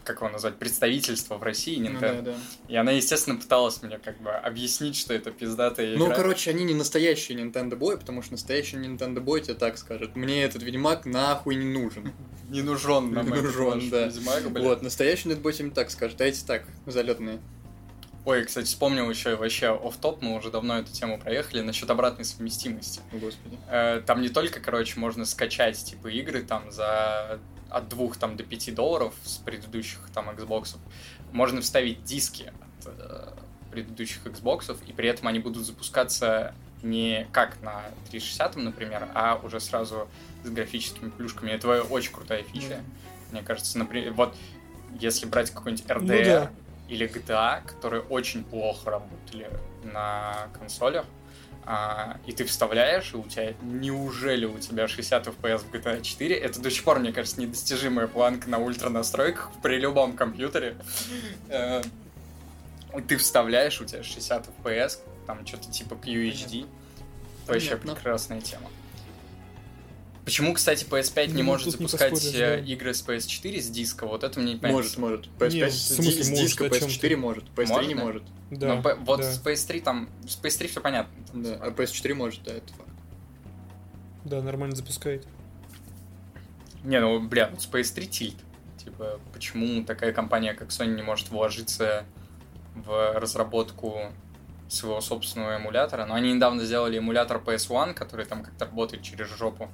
как его назвать, представительства в России Ну, Nintendo. да, да. И она, естественно, пыталась мне как бы объяснить, что это пиздатая игра. Ну, короче, они не настоящие Nintendo Boy, потому что настоящий Nintendo Boy тебе так скажет. Мне этот Ведьмак нахуй не нужен. [laughs] Не нужен нам Не нужен, да. Ведьмак, блядь. Вот, настоящий Nintendo Boy тебе так скажет, а эти так, залетные. Ой, кстати, вспомнил еще вообще оф топ мы уже давно эту тему проехали, насчет обратной совместимости. Господи. Э, Там не только, короче, можно скачать, типа, игры там за от двух там до пяти долларов с предыдущих там Xbox. Можно вставить диски от э, предыдущих Xbox, и при этом они будут запускаться не как на 360, например, а уже сразу с графическими плюшками. Это очень крутая фича. Мне кажется, например, вот если брать какой-нибудь RDR Ну да. или GTA, которые очень плохо работали на консолях, а, и ты вставляешь, и у тебя неужели у тебя 60 FPS в GTA 4? Это до сих пор, мне кажется, недостижимая планка на ультра настройках при любом компьютере. Э, Ты вставляешь, у тебя 60 FPS, там что-то типа QHD. Вообще прекрасная тема. Почему, кстати, PS5 не Ну, может не запускать поспоришь, э, да. игры с PS4 с диска? Вот это мне не понятно. Может, может. PS5 Не, в с смысле с может, диска о чём PS4 ты? может, PS3 не Можно? может. Да, Ну, п- вот да. с PS3 там... С PS3 все понятно. Там Да, типа, а PS4 может, да, это факт. Да, нормально запускает. Не, ну, бля, вот с PS3 тильт. Типа, почему такая компания, как Sony, не может вложиться в разработку своего собственного эмулятора? Но они недавно сделали эмулятор PS1, который там как-то работает через жопу.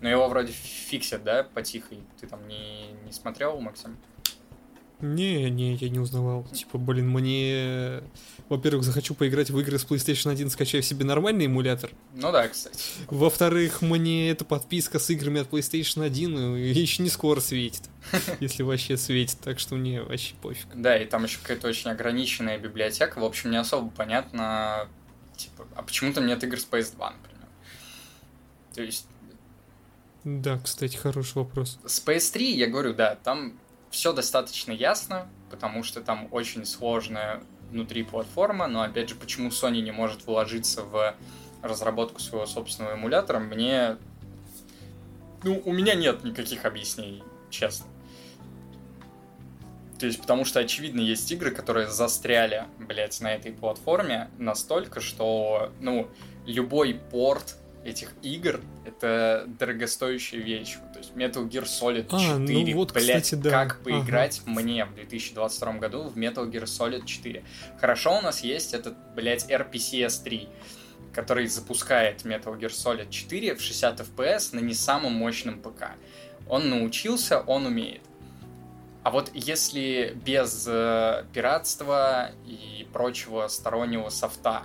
Но его вроде фиксят, да, потихо. Ты там не, не смотрел, Максим? Не, не, я не узнавал. Типа, блин, мне... Во-первых, захочу поиграть в игры с PlayStation 1, скачаю себе нормальный эмулятор. Ну да, кстати. Во-вторых, мне эта подписка с играми от PlayStation 1 еще не скоро светит. [laughs] Если вообще светит, так что мне вообще пофиг. Да, и там еще какая-то очень ограниченная библиотека. В общем, не особо понятно, типа, а почему там нет игр с PS2, например. То есть Да, кстати, хороший вопрос. с PS3, я говорю, да, там все достаточно ясно, потому что там очень сложная внутри платформа, но опять же, почему Sony не может вложиться в разработку своего собственного эмулятора, мне... Ну, у меня нет никаких объяснений, честно. То есть, потому что, очевидно, есть игры, которые застряли, блядь, на этой платформе настолько, что, ну, любой порт этих игр — это дорогостоящая вещь. То есть Metal Gear Solid 4, А, ну вот, блядь, кстати, да. как поиграть мне в 2022 году в Metal Gear Solid 4? Хорошо, у нас есть этот, блядь, RPCS 3, который запускает Metal Gear Solid 4 в 60 FPS на не самом мощном ПК. Он научился, он умеет. А вот если без э, пиратства и прочего стороннего софта,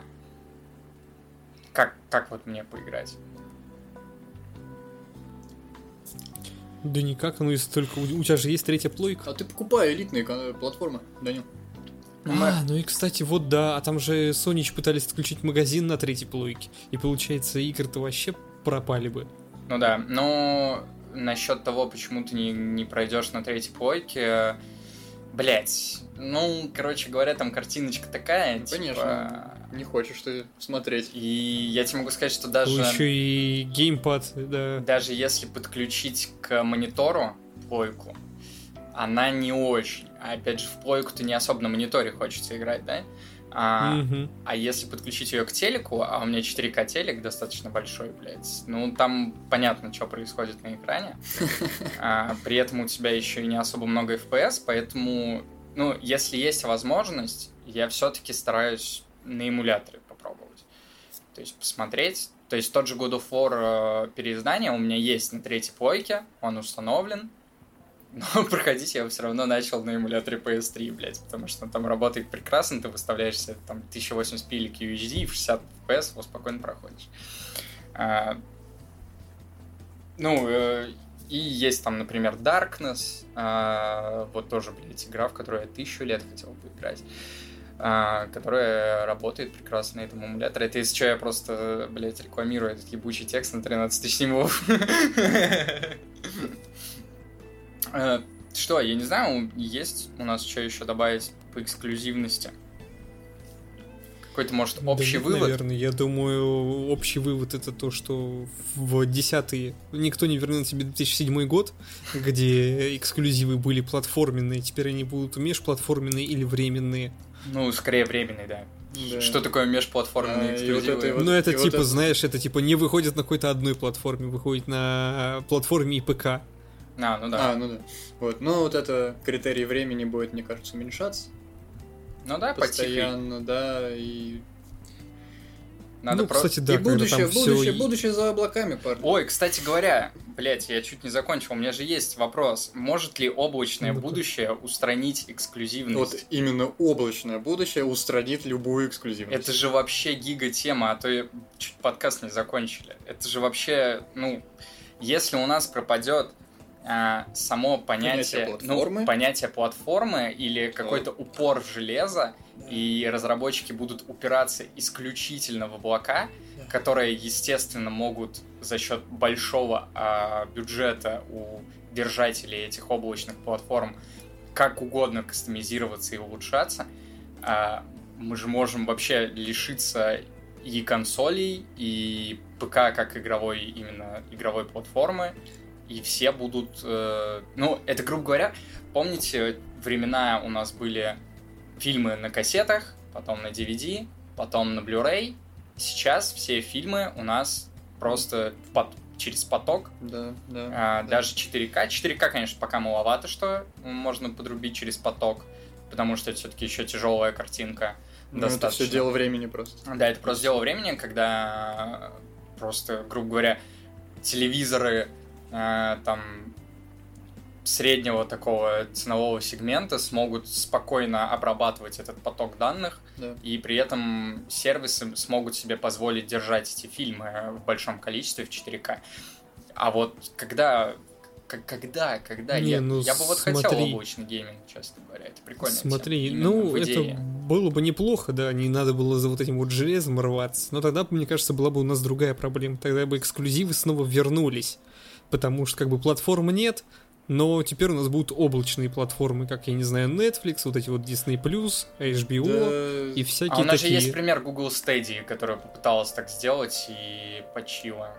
как, как вот мне поиграть? Да никак, ну если только... У у тебя же есть третья плойка. А ты покупай элитные платформы, Данил. А, ну и кстати, вот да, а там же Sony пытались отключить магазин на третьей плойке. И получается, игры-то вообще пропали бы. Ну да, но насчет того, почему ты не, не пройдешь на третьей плойке, блять, ну, короче говоря, там картиночка такая, Ну, типа, конечно. Не хочешь ты смотреть. И я тебе могу сказать, что даже... Еще и геймпад, да. даже если подключить к монитору плойку, она не очень. А опять же, в плойку-то не особо на мониторе хочется играть, да? А, Мгм. а если подключить ее к телеку, а у меня 4К телек достаточно большой, блядь, ну там понятно, что происходит на экране. [laughs] А, при этом у тебя еще и не особо много FPS, поэтому, ну, если есть возможность, я все-таки стараюсь на эмуляторе попробовать. То есть посмотреть. То есть тот же God of War э, переиздание у меня есть на третьей плойке, он установлен. Но [laughs] проходить я все равно начал на эмуляторе PS3, блядь, потому что он там работает прекрасно, ты выставляешь себе там 1080p или QHD и в 60 FPS его спокойно проходишь. А, ну, э, и есть там, например, Darkness, а, вот тоже, блядь, игра, в которую я тысячу лет хотел бы играть, а, которая работает прекрасно на этом эмуляторе. Это если что, я просто, блядь, рекламирую этот ебучий текст на 13 тысяч снимов. Э, Что, я не знаю, есть у нас что еще добавить по эксклюзивности? Какой-то, может, Да общий нет, вывод? Наверное, я думаю, общий вывод это то, что в десятые никто не вернул тебе 2007 год, где эксклюзивы были платформенные, теперь они будут межплатформенные или временные. Ну, скорее временный, да. Да. Что такое межплатформенные А, и вот эксклюзивы? это вот- Ну, это и вот типа, это- знаешь, это типа не выходит на какой-то одной платформе, выходит на платформе и ПК. А, ну да. А, ну да. Вот. Ну, вот это критерий времени будет, мне кажется, уменьшаться. Ну да, постоянно, да, и надо ну, про... кстати, да. И будущее, будущее, все... будущее за облаками, парни. Ой, кстати говоря, блять, я чуть не закончил. У меня же есть вопрос. Может ли облачное ну, будущее устранить эксклюзивность? Вот именно облачное будущее устранит любую эксклюзивность. Это же вообще гига тема, а то я чуть подкаст не закончили. Это же вообще, ну, если у нас пропадет а, само понятие, понятие платформы. Ну, понятие платформы или какой-то упор в железо, и разработчики будут упираться исключительно в облака, которые, естественно, могут за счет большого а, бюджета у держателей этих облачных платформ как угодно кастомизироваться и улучшаться, а, мы же можем вообще лишиться и консолей, и ПК как игровой именно игровой платформы, и все будут, э, ну это грубо говоря, помните времена у нас были фильмы на кассетах, потом на DVD, потом на Blu-ray. Сейчас все фильмы у нас просто под, через поток. Да, да, а, да. Даже 4К. 4К, конечно, пока маловато, что можно подрубить через поток, потому что это все-таки еще тяжелая картинка. Ну, достаточно. это все дело времени просто. Да, это просто дело времени, когда просто, грубо говоря, телевизоры э, там среднего такого ценового сегмента смогут спокойно обрабатывать этот поток данных, да. и при этом сервисы смогут себе позволить держать эти фильмы в большом количестве в 4К. А вот когда когда, когда не, я, ну, я бы вот смотри. хотел облачный гейминг, честно говоря, это прикольно. Смотри, ну это было бы неплохо, да, не надо было за вот этим вот железом рваться, но тогда, мне кажется, была бы у нас другая проблема, тогда бы эксклюзивы снова вернулись, потому что как бы платформы нет, но теперь у нас будут облачные платформы, как, я не знаю, Netflix, вот эти вот Disney+, HBO да. и всякие А у нас такие... же есть пример Google Stadia, которая попыталась так сделать и почила.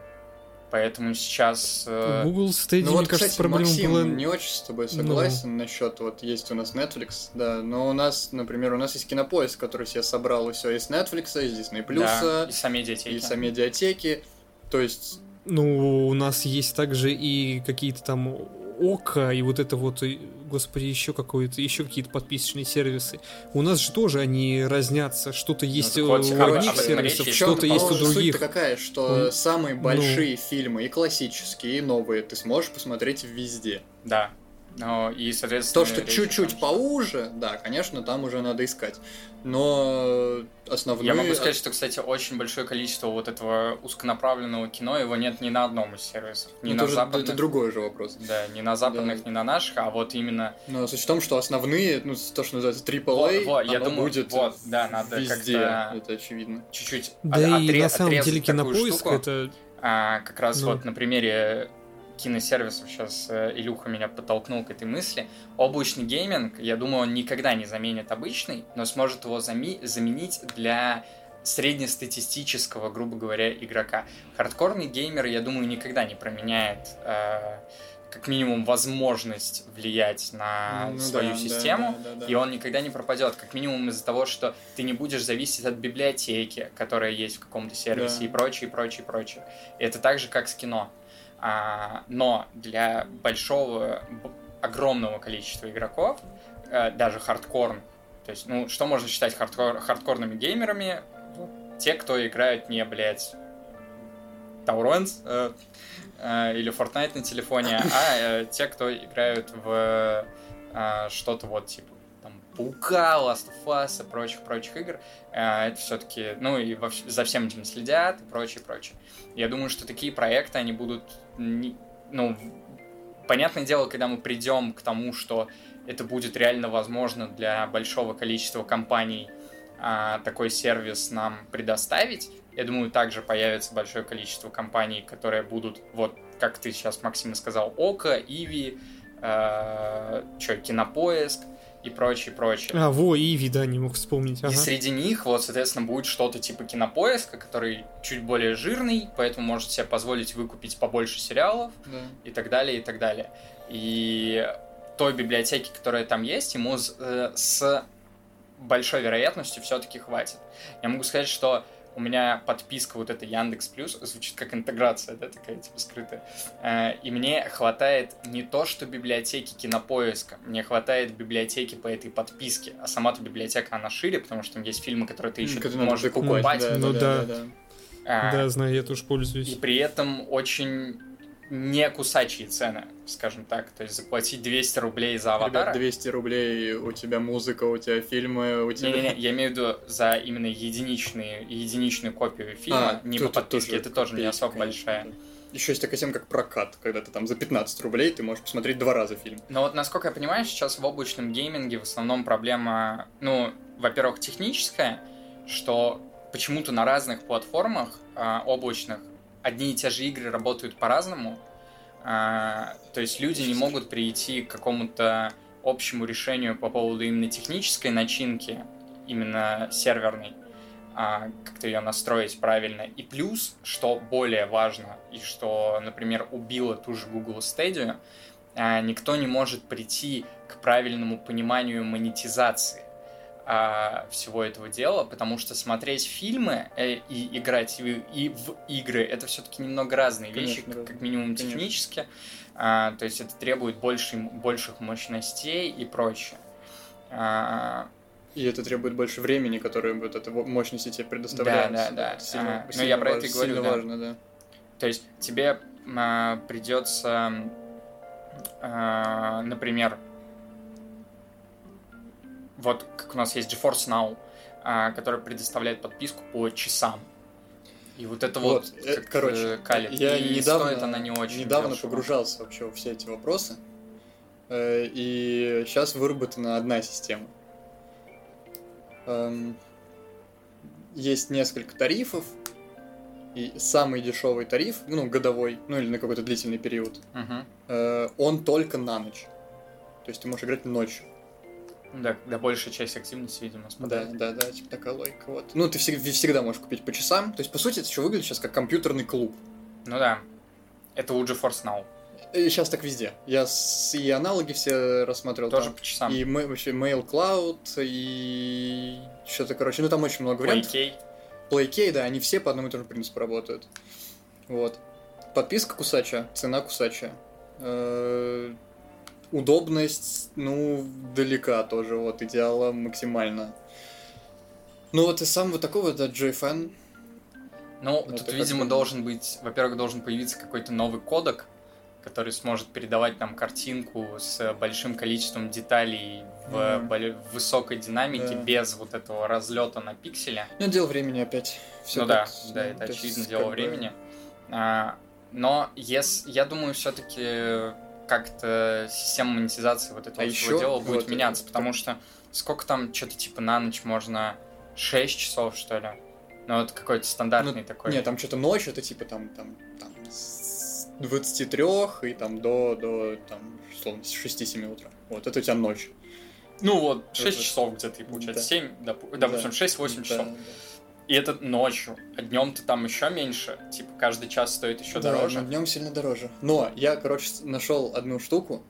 Поэтому сейчас... Э... Google Stadia, ну, вот, мне кажется, кстати, проблема Максим была... не очень с тобой ну. согласен ну. насчет, вот есть у нас Netflix, да, но у нас, например, у нас есть Кинопоиск, который себе собрал и все из Netflix, из Disney+, да, и сами медиатеки. И сами медиатеки, то есть... Ну, у нас есть также и какие-то там Ока и вот это вот, господи, еще какое-то, еще какие-то подписочные сервисы. У нас же тоже они разнятся. Что-то ну, есть ну, у одних сервисов, что-то есть у других. Суть какая, что mm. самые большие ну... фильмы, и классические, и новые, ты сможешь посмотреть везде. Да. Ну, и, соответственно... То, что чуть-чуть поуже, да, конечно, там уже надо искать. Но основные... Я могу сказать, что, кстати, очень большое количество вот этого узконаправленного кино, его нет ни на одном из сервисов. Ни ну, на тоже, западных... Это другой же вопрос. Да, ни на западных, да. ни на наших, а вот именно... Но суть в том, что основные, ну, то, что называется AAA, вот, вот, я думаю, будет вот, да, надо везде, это очевидно. Чуть-чуть Да от, и на самом деле кинопоиск штуку, это... А, как раз ну. вот на примере киносервисов сейчас э, Илюха меня подтолкнул к этой мысли. Облачный гейминг, я думаю, он никогда не заменит обычный, но сможет его зами- заменить для среднестатистического, грубо говоря, игрока. Хардкорный геймер, я думаю, никогда не променяет э, как минимум возможность влиять на ну, свою да, систему, да, да, да, и он никогда не пропадет, как минимум из-за того, что ты не будешь зависеть от библиотеки, которая есть в каком-то сервисе да. и прочее, и прочее, и прочее. Это так же, как с кино. А, но для большого, огромного количества игроков, а, даже хардкор, то есть, ну, что можно считать хардкор, хардкорными геймерами? Ну, те, кто играют не, блядь, Taurons э, э, или Fortnite на телефоне, [coughs] а э, те, кто играют в э, что-то вот типа там, Паука, Last of Us и прочих-прочих игр, э, это все-таки, ну, и во, за всем этим следят и прочее, прочее. Я думаю, что такие проекты, они будут ну, понятное дело, когда мы придем к тому, что это будет реально возможно для большого количества компаний а, такой сервис нам предоставить, я думаю, также появится большое количество компаний, которые будут, вот как ты сейчас, Максим, сказал, Ока, Иви, э, что, Кинопоиск, и прочее, прочее. А, во, Иви, да, не мог вспомнить. Ага. И среди них, вот, соответственно, будет что-то типа кинопоиска, который чуть более жирный, поэтому может себе позволить выкупить побольше сериалов да. и так далее, и так далее. И той библиотеки, которая там есть, ему с, э, с большой вероятностью все-таки хватит. Я могу сказать, что у меня подписка вот эта Яндекс Плюс звучит как интеграция, да, такая типа скрытая. Э, и мне хватает не то, что библиотеки кинопоиска, мне хватает библиотеки по этой подписке, а сама-то библиотека, она шире, потому что там есть фильмы, которые ты еще Которые можешь покупать, да, Ну да, да. да, да. А, Да, знаю, я тоже И пользуюсь. при этом очень не кусачие цены, скажем так. То есть заплатить 200 рублей за аватара. Ребят, 200 рублей, у тебя музыка, у тебя фильмы, у тебя... Не-не-не, я имею в виду за именно единичные, единичную копию фильма, А, не по подписке, это тоже не копейка, особо конечно, большая. Еще есть такая тема, как прокат, когда ты там за 15 рублей ты можешь посмотреть два раза фильм. Но вот насколько я понимаю, сейчас в облачном гейминге в основном проблема, ну, во-первых, техническая, что почему-то на разных платформах а, облачных одни и те же игры работают по-разному. А, то есть люди не могут прийти к какому-то общему решению по поводу именно технической начинки, именно серверной, а, как-то ее настроить правильно. И плюс, что более важно, и что, например, убило ту же Google Stadia, а, никто не может прийти к правильному пониманию монетизации а, всего этого дела, потому что смотреть фильмы э, и играть в, и в игры это все-таки немного разные вещи, Конечно, как, да. как минимум Конечно. технически. А, то есть это требует больше, больших мощностей и прочее. А, И это требует больше времени, которое вот эта мощности тебе предоставляет. Да, да, да. Сильно, А, ну, сильно я про это и говорю, да. важно, да. То есть тебе а, придется, а, например, вот как у нас есть GeForce Now, а, который предоставляет подписку по часам. И вот это вот, Вот, э, как, короче, э, калит. Я и недавно, стоит она не очень недавно дешево. погружался вообще во все эти вопросы, э, и сейчас выработана одна система. Эм, Есть несколько тарифов, и самый дешевый тариф, ну, годовой, ну, или на какой-то длительный период, э, он только на ночь. То есть ты можешь играть ночью. Да, да, большая часть активности, видимо, Да, спадает. да, да, типа такая логика. Вот. Ну, ты всег- всегда можешь купить по часам. То есть, по сути, это еще выглядит сейчас как компьютерный клуб. Ну да. Это у GeForce Now. И сейчас так везде. Я с- и аналоги все рассматривал. Тоже там. по часам. И ма- вообще Mail Cloud, и что-то, короче, ну там очень много вариантов. PlayK. PlayK, да, они все по одному и тому же принципу работают. Вот. Подписка кусача, цена кусача. Э, Удобность, ну, далека тоже, вот, идеала максимально. Ну вот и сам вот такой вот, да, JFN. Ну, Это тут, как видимо, бы- должен быть, во-первых, должен появиться какой-то новый кодек, который сможет передавать нам картинку с большим количеством деталей в, боле- в высокой динамике, Да. без вот этого разлета на пикселе. Ну, дело времени опять. Всё ну да, да, ну, это очевидно как дело бы, времени. А, но ес, я думаю, все-таки как-то система монетизации вот этого А всего ещё дела будет вот, меняться, э, потому что сколько там, что-то типа на ночь можно 6 часов, что ли? Ну, вот какой-то стандартный такой. Нет, там что-то ночь, это типа там, там, там с 23 и там до, до там, условно, с 6-7 утра. Вот, это у тебя ночь. Ну вот, 6 Это- часов где-то, и получается Да. 7, допу- Да. допустим, 6-8 Да, часов. да. И это ночью, а днем-то там еще меньше, типа каждый час стоит еще Да, дороже. днем сильно дороже. Но я, короче, нашел одну штуку.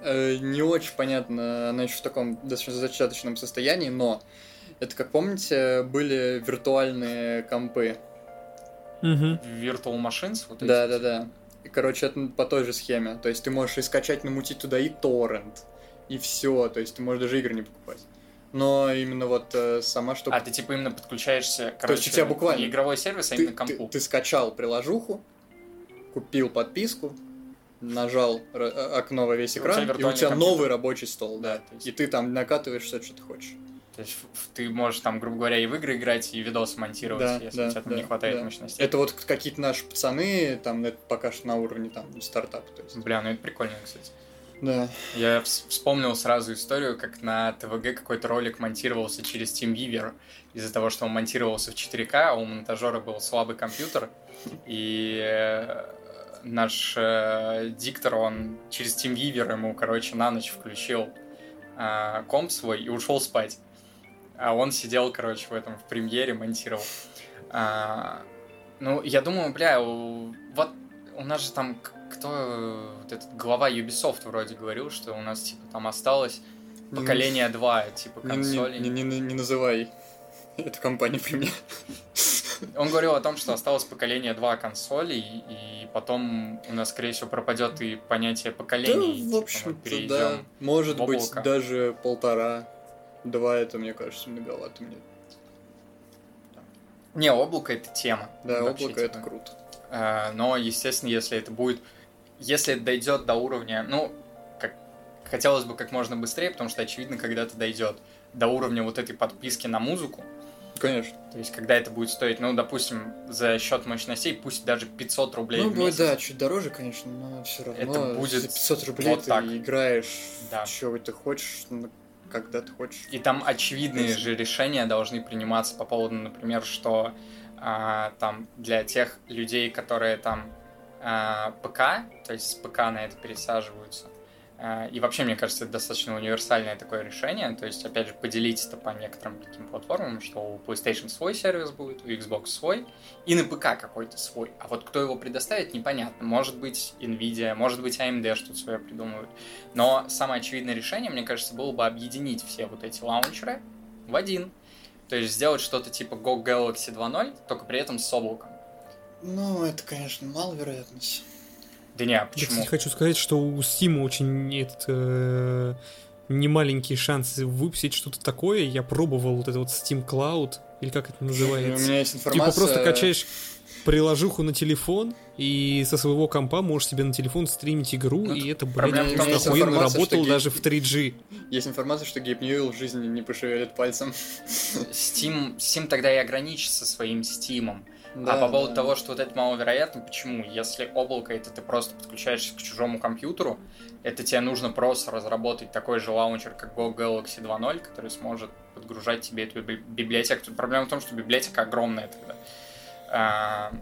Э, не очень понятно, она еще в таком достаточно зачаточном состоянии, но это, как помните, были виртуальные компы. Мгм. Virtual Machines, вот эти. Да, да, да. И, короче, это по той же схеме. То есть ты можешь и скачать, намутить туда и торрент, и все. То есть ты можешь даже игры не покупать. Но именно вот э, сама штука. А ты типа именно подключаешься, короче, у тебя буквально- не игровой сервис, а ты, именно компу. ты- ты скачал приложуху, купил подписку, нажал э, окно во весь И у экран, тебя и у тебя новый рабочий стол, да. Да, то есть- И ты там накатываешь все, что ты хочешь. То есть ты можешь там, грубо говоря, и в игры играть, и видос монтировать, Да, если да, у тебя там да, не хватает да. мощности. Это вот какие-то наши пацаны, там это пока что на уровне там стартапа. То есть. Бля, ну это прикольно, кстати. Да. Я вс- вспомнил сразу историю, как на ТВГ какой-то ролик монтировался через TeamViewer из-за того, что он монтировался в 4К, а у монтажера был слабый компьютер, и э, наш э, диктор, он через TeamViewer ему, короче, на ночь включил э, комп свой и ушел спать. А он сидел, короче, в этом, в премьере монтировал. А, ну, я думаю, бля, вот у нас же там кто э, вот этот глава Ubisoft вроде говорил, что у нас типа там осталось поколение 2 типа консолей. не, не- не- не называй эту компанию при мне. Он говорил о том, что осталось поколение два консолей, и потом у нас, скорее всего, пропадет и понятие поколений. Да, в общем-то, да. Может быть, даже полтора. Два это, мне кажется, многовато мне. Не, облако это тема. Да, вообще, облако типа. это круто. А, но, естественно, если это будет... Если дойдет до уровня... Ну, как, хотелось бы как можно быстрее, потому что, очевидно, когда-то дойдет до уровня вот этой подписки на музыку. Конечно. То есть, когда это будет стоить, ну, допустим, за счет мощностей, пусть даже 500 рублей ну, в месяц. Ну, да, чуть дороже, конечно, но все равно. Это будет за 500 рублей вот ты так. играешь, да. что ты хочешь, когда ты хочешь. И там очевидные же решения должны приниматься по поводу, например, что а, там для тех людей, которые там ПК, то есть с ПК на это пересаживаются. А, и вообще, мне кажется, это достаточно универсальное такое решение. То есть, опять же, поделить это по некоторым таким платформам, что у PlayStation свой сервис будет, у Xbox свой, и на ПК какой-то свой. А вот кто его предоставит, непонятно. Может быть Nvidia, может быть AMD что-то свое придумывают. Но самое очевидное решение, мне кажется, было бы объединить все вот эти лаунчеры в один. То есть сделать что-то типа Go Galaxy 2.0, только при этом с облаком. Ну, это, конечно, маловероятность. Да не, а почему? Я, кстати, хочу сказать, что у Steam очень этот, э, немаленькие шансы выпустить что-то такое. Я пробовал вот это вот Steam Cloud, или как это называется. У меня есть информация... Типа просто качаешь приложуху на телефон, и со своего компа можешь себе на телефон стримить игру, ну, и это, блядь, просто охуенно работало даже в 3G. Есть информация, что Гейб Ньюэлл в жизни не пошевелит пальцем. Steam, Steam тогда и ограничится своим Steam. Да, а по поводу да. того, что вот это маловероятно, почему? Если облако это ты просто подключаешься к чужому компьютеру, это тебе нужно просто разработать такой же лаунчер, как Go Galaxy 2.0, который сможет подгружать тебе эту библиотеку. Тут проблема в том, что библиотека огромная тогда. А,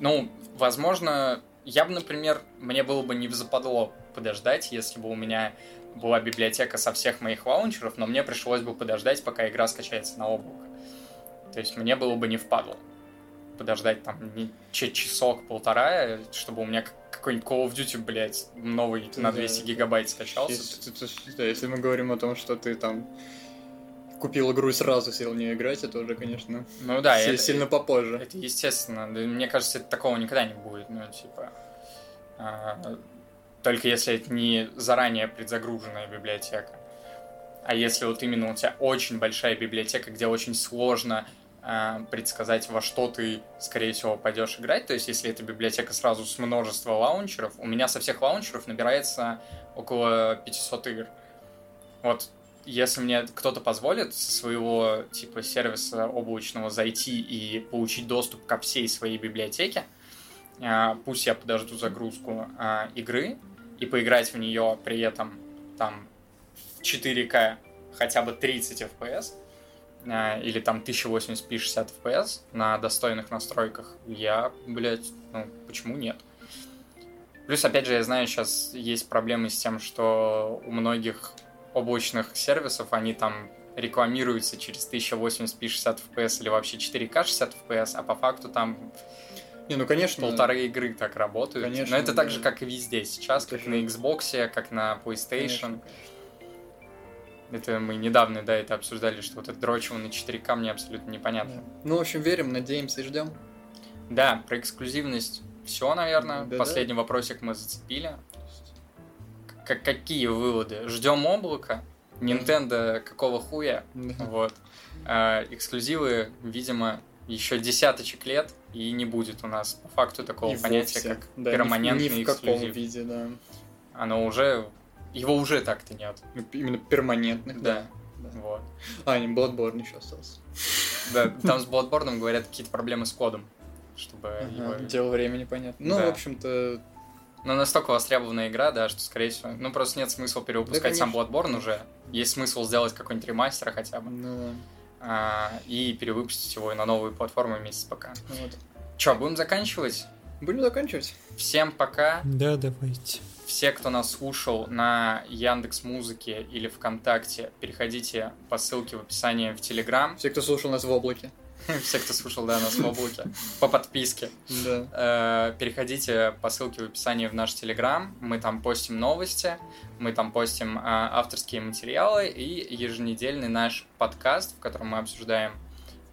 ну, возможно, я бы, например, мне было бы не западло подождать, если бы у меня была библиотека со всех моих лаунчеров, но мне пришлось бы подождать, пока игра скачается на облако. То есть мне было бы не впадло подождать там не часок-полтора, чтобы у меня какой-нибудь Call of Duty, блядь, новый на 200 да. гигабайт скачался. Если, да, если мы говорим о том, что ты там купил игру и сразу сел в нее играть, это уже, конечно, ну, да, сильно, это, сильно попозже. Это естественно. Мне кажется, такого никогда не будет. Ну, типа... А, только если это не заранее предзагруженная библиотека. А если вот именно у тебя очень большая библиотека, где очень сложно предсказать, во что ты, скорее всего, пойдешь играть. То есть, если это библиотека сразу с множества лаунчеров, у меня со всех лаунчеров набирается около 500 игр. Вот, если мне кто-то позволит со своего типа сервиса облачного зайти и получить доступ ко всей своей библиотеке, э, пусть я подожду загрузку э, игры и поиграть в нее при этом там в 4К хотя бы 30 FPS, или там 1080p 60 fps на достойных настройках, я, блядь, ну, почему нет? Плюс, опять же, я знаю, сейчас есть проблемы с тем, что у многих облачных сервисов они там рекламируются через 1080p 60 fps или вообще 4К 60 fps, а по факту там не, ну конечно. Полторы игры так работают. Конечно. Но это да. так же, как и везде сейчас, как на Xbox, как на PlayStation. Конечно. Это мы недавно, да, это обсуждали, что вот это дрочево на 4К мне абсолютно непонятно. Ну, в общем, верим, надеемся и ждем. Да, про эксклюзивность все, наверное. Да, Последний да. вопросик мы зацепили. К какие выводы? Ждем облака? Nintendo какого хуя? Вот. А, эксклюзивы, видимо, еще десяточек лет и не будет у нас по факту такого и понятия, вовсе. как да, перманентный ни в, ни в эксклюзив. каком виде, да. Оно уже его уже так-то нет. Ну, именно перманентных, да. да. Вот. А, не, Bloodborne еще остался. Да, там с Bloodborne, говорят, какие-то проблемы с кодом. Чтобы ага, его... Дело времени, понятно. Ну, да. в общем-то... Но настолько востребованная игра, да, что, скорее всего... Ну, просто нет смысла перевыпускать да, сам Bloodborne уже. Есть смысл сделать какой-нибудь ремастер хотя бы. Ну, а, и перевыпустить его на новые платформы вместе с ПК. Вот. Че, будем заканчивать? Будем заканчивать. Всем пока. Да, давайте все, кто нас слушал на Яндекс Музыке или ВКонтакте, переходите по ссылке в описании в Телеграм. Все, кто слушал нас в облаке. [laughs] Все, кто слушал, да, нас в облаке. По подписке. Да. Э, переходите по ссылке в описании в наш Телеграм. Мы там постим новости, мы там постим э, авторские материалы и еженедельный наш подкаст, в котором мы обсуждаем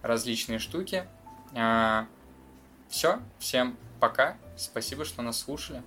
различные штуки. Все, всем пока. Спасибо, что нас слушали.